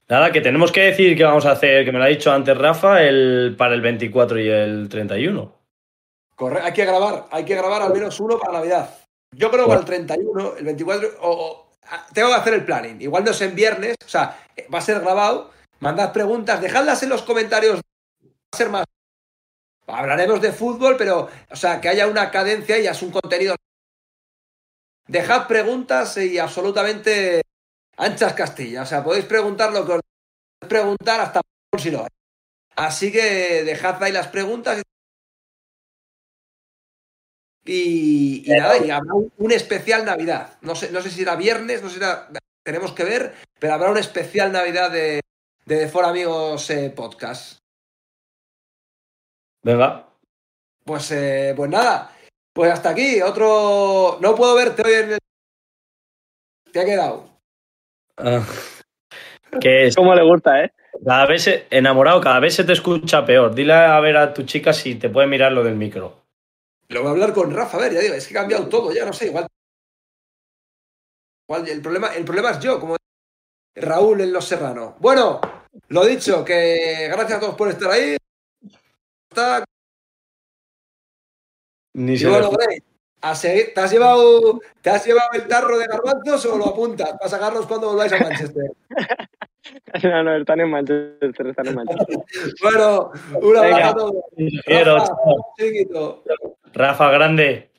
Nada, que tenemos que decir que vamos a hacer, que me lo ha dicho antes Rafa, el, para el 24 y el 31. Corre- hay que grabar, hay que grabar al menos uno para Navidad. Yo creo que el 31, el 24, o, o- ah, tengo que hacer el planning. Igual no es en viernes, o sea, eh, va a ser grabado. Mandad preguntas, dejadlas en los comentarios. Va a ser más. Hablaremos de fútbol, pero, o sea, que haya una cadencia y es un contenido. Dejad preguntas y absolutamente anchas Castilla. O sea, podéis preguntar lo que os preguntar hasta si lo hay. Así que dejad ahí las preguntas y, y nada, y habrá un, especial Navidad. No sé, no sé si será viernes, no sé si será, tenemos que ver, pero habrá un especial Navidad de, de The For Amigos eh, Podcast. Venga. Pues, eh, pues nada, pues hasta aquí. Otro. No puedo verte hoy en el. Te ha quedado. Ah, *laughs* que es, Cómo le gusta, ¿eh? cada vez, se- enamorado, cada vez se te escucha peor. Dile a ver a tu chica si te puede mirar lo del micro. Lo voy a hablar con Rafa, a ver, ya digo, es que he cambiado todo, ya no sé, igual. igual el, problema, el problema es yo, como Raúl en Los Serrano. Bueno, lo dicho, que gracias a todos por estar ahí. Está- Ni se a seguir- ¿te, has llevado, ¿te has llevado el tarro de garbanzos o lo apuntas para sacarlos cuando volváis a Manchester? *laughs* No, no, están en Manchester, están en Manchester. *laughs* Bueno, un abrazo a todos. Quiero. Rafa, grande.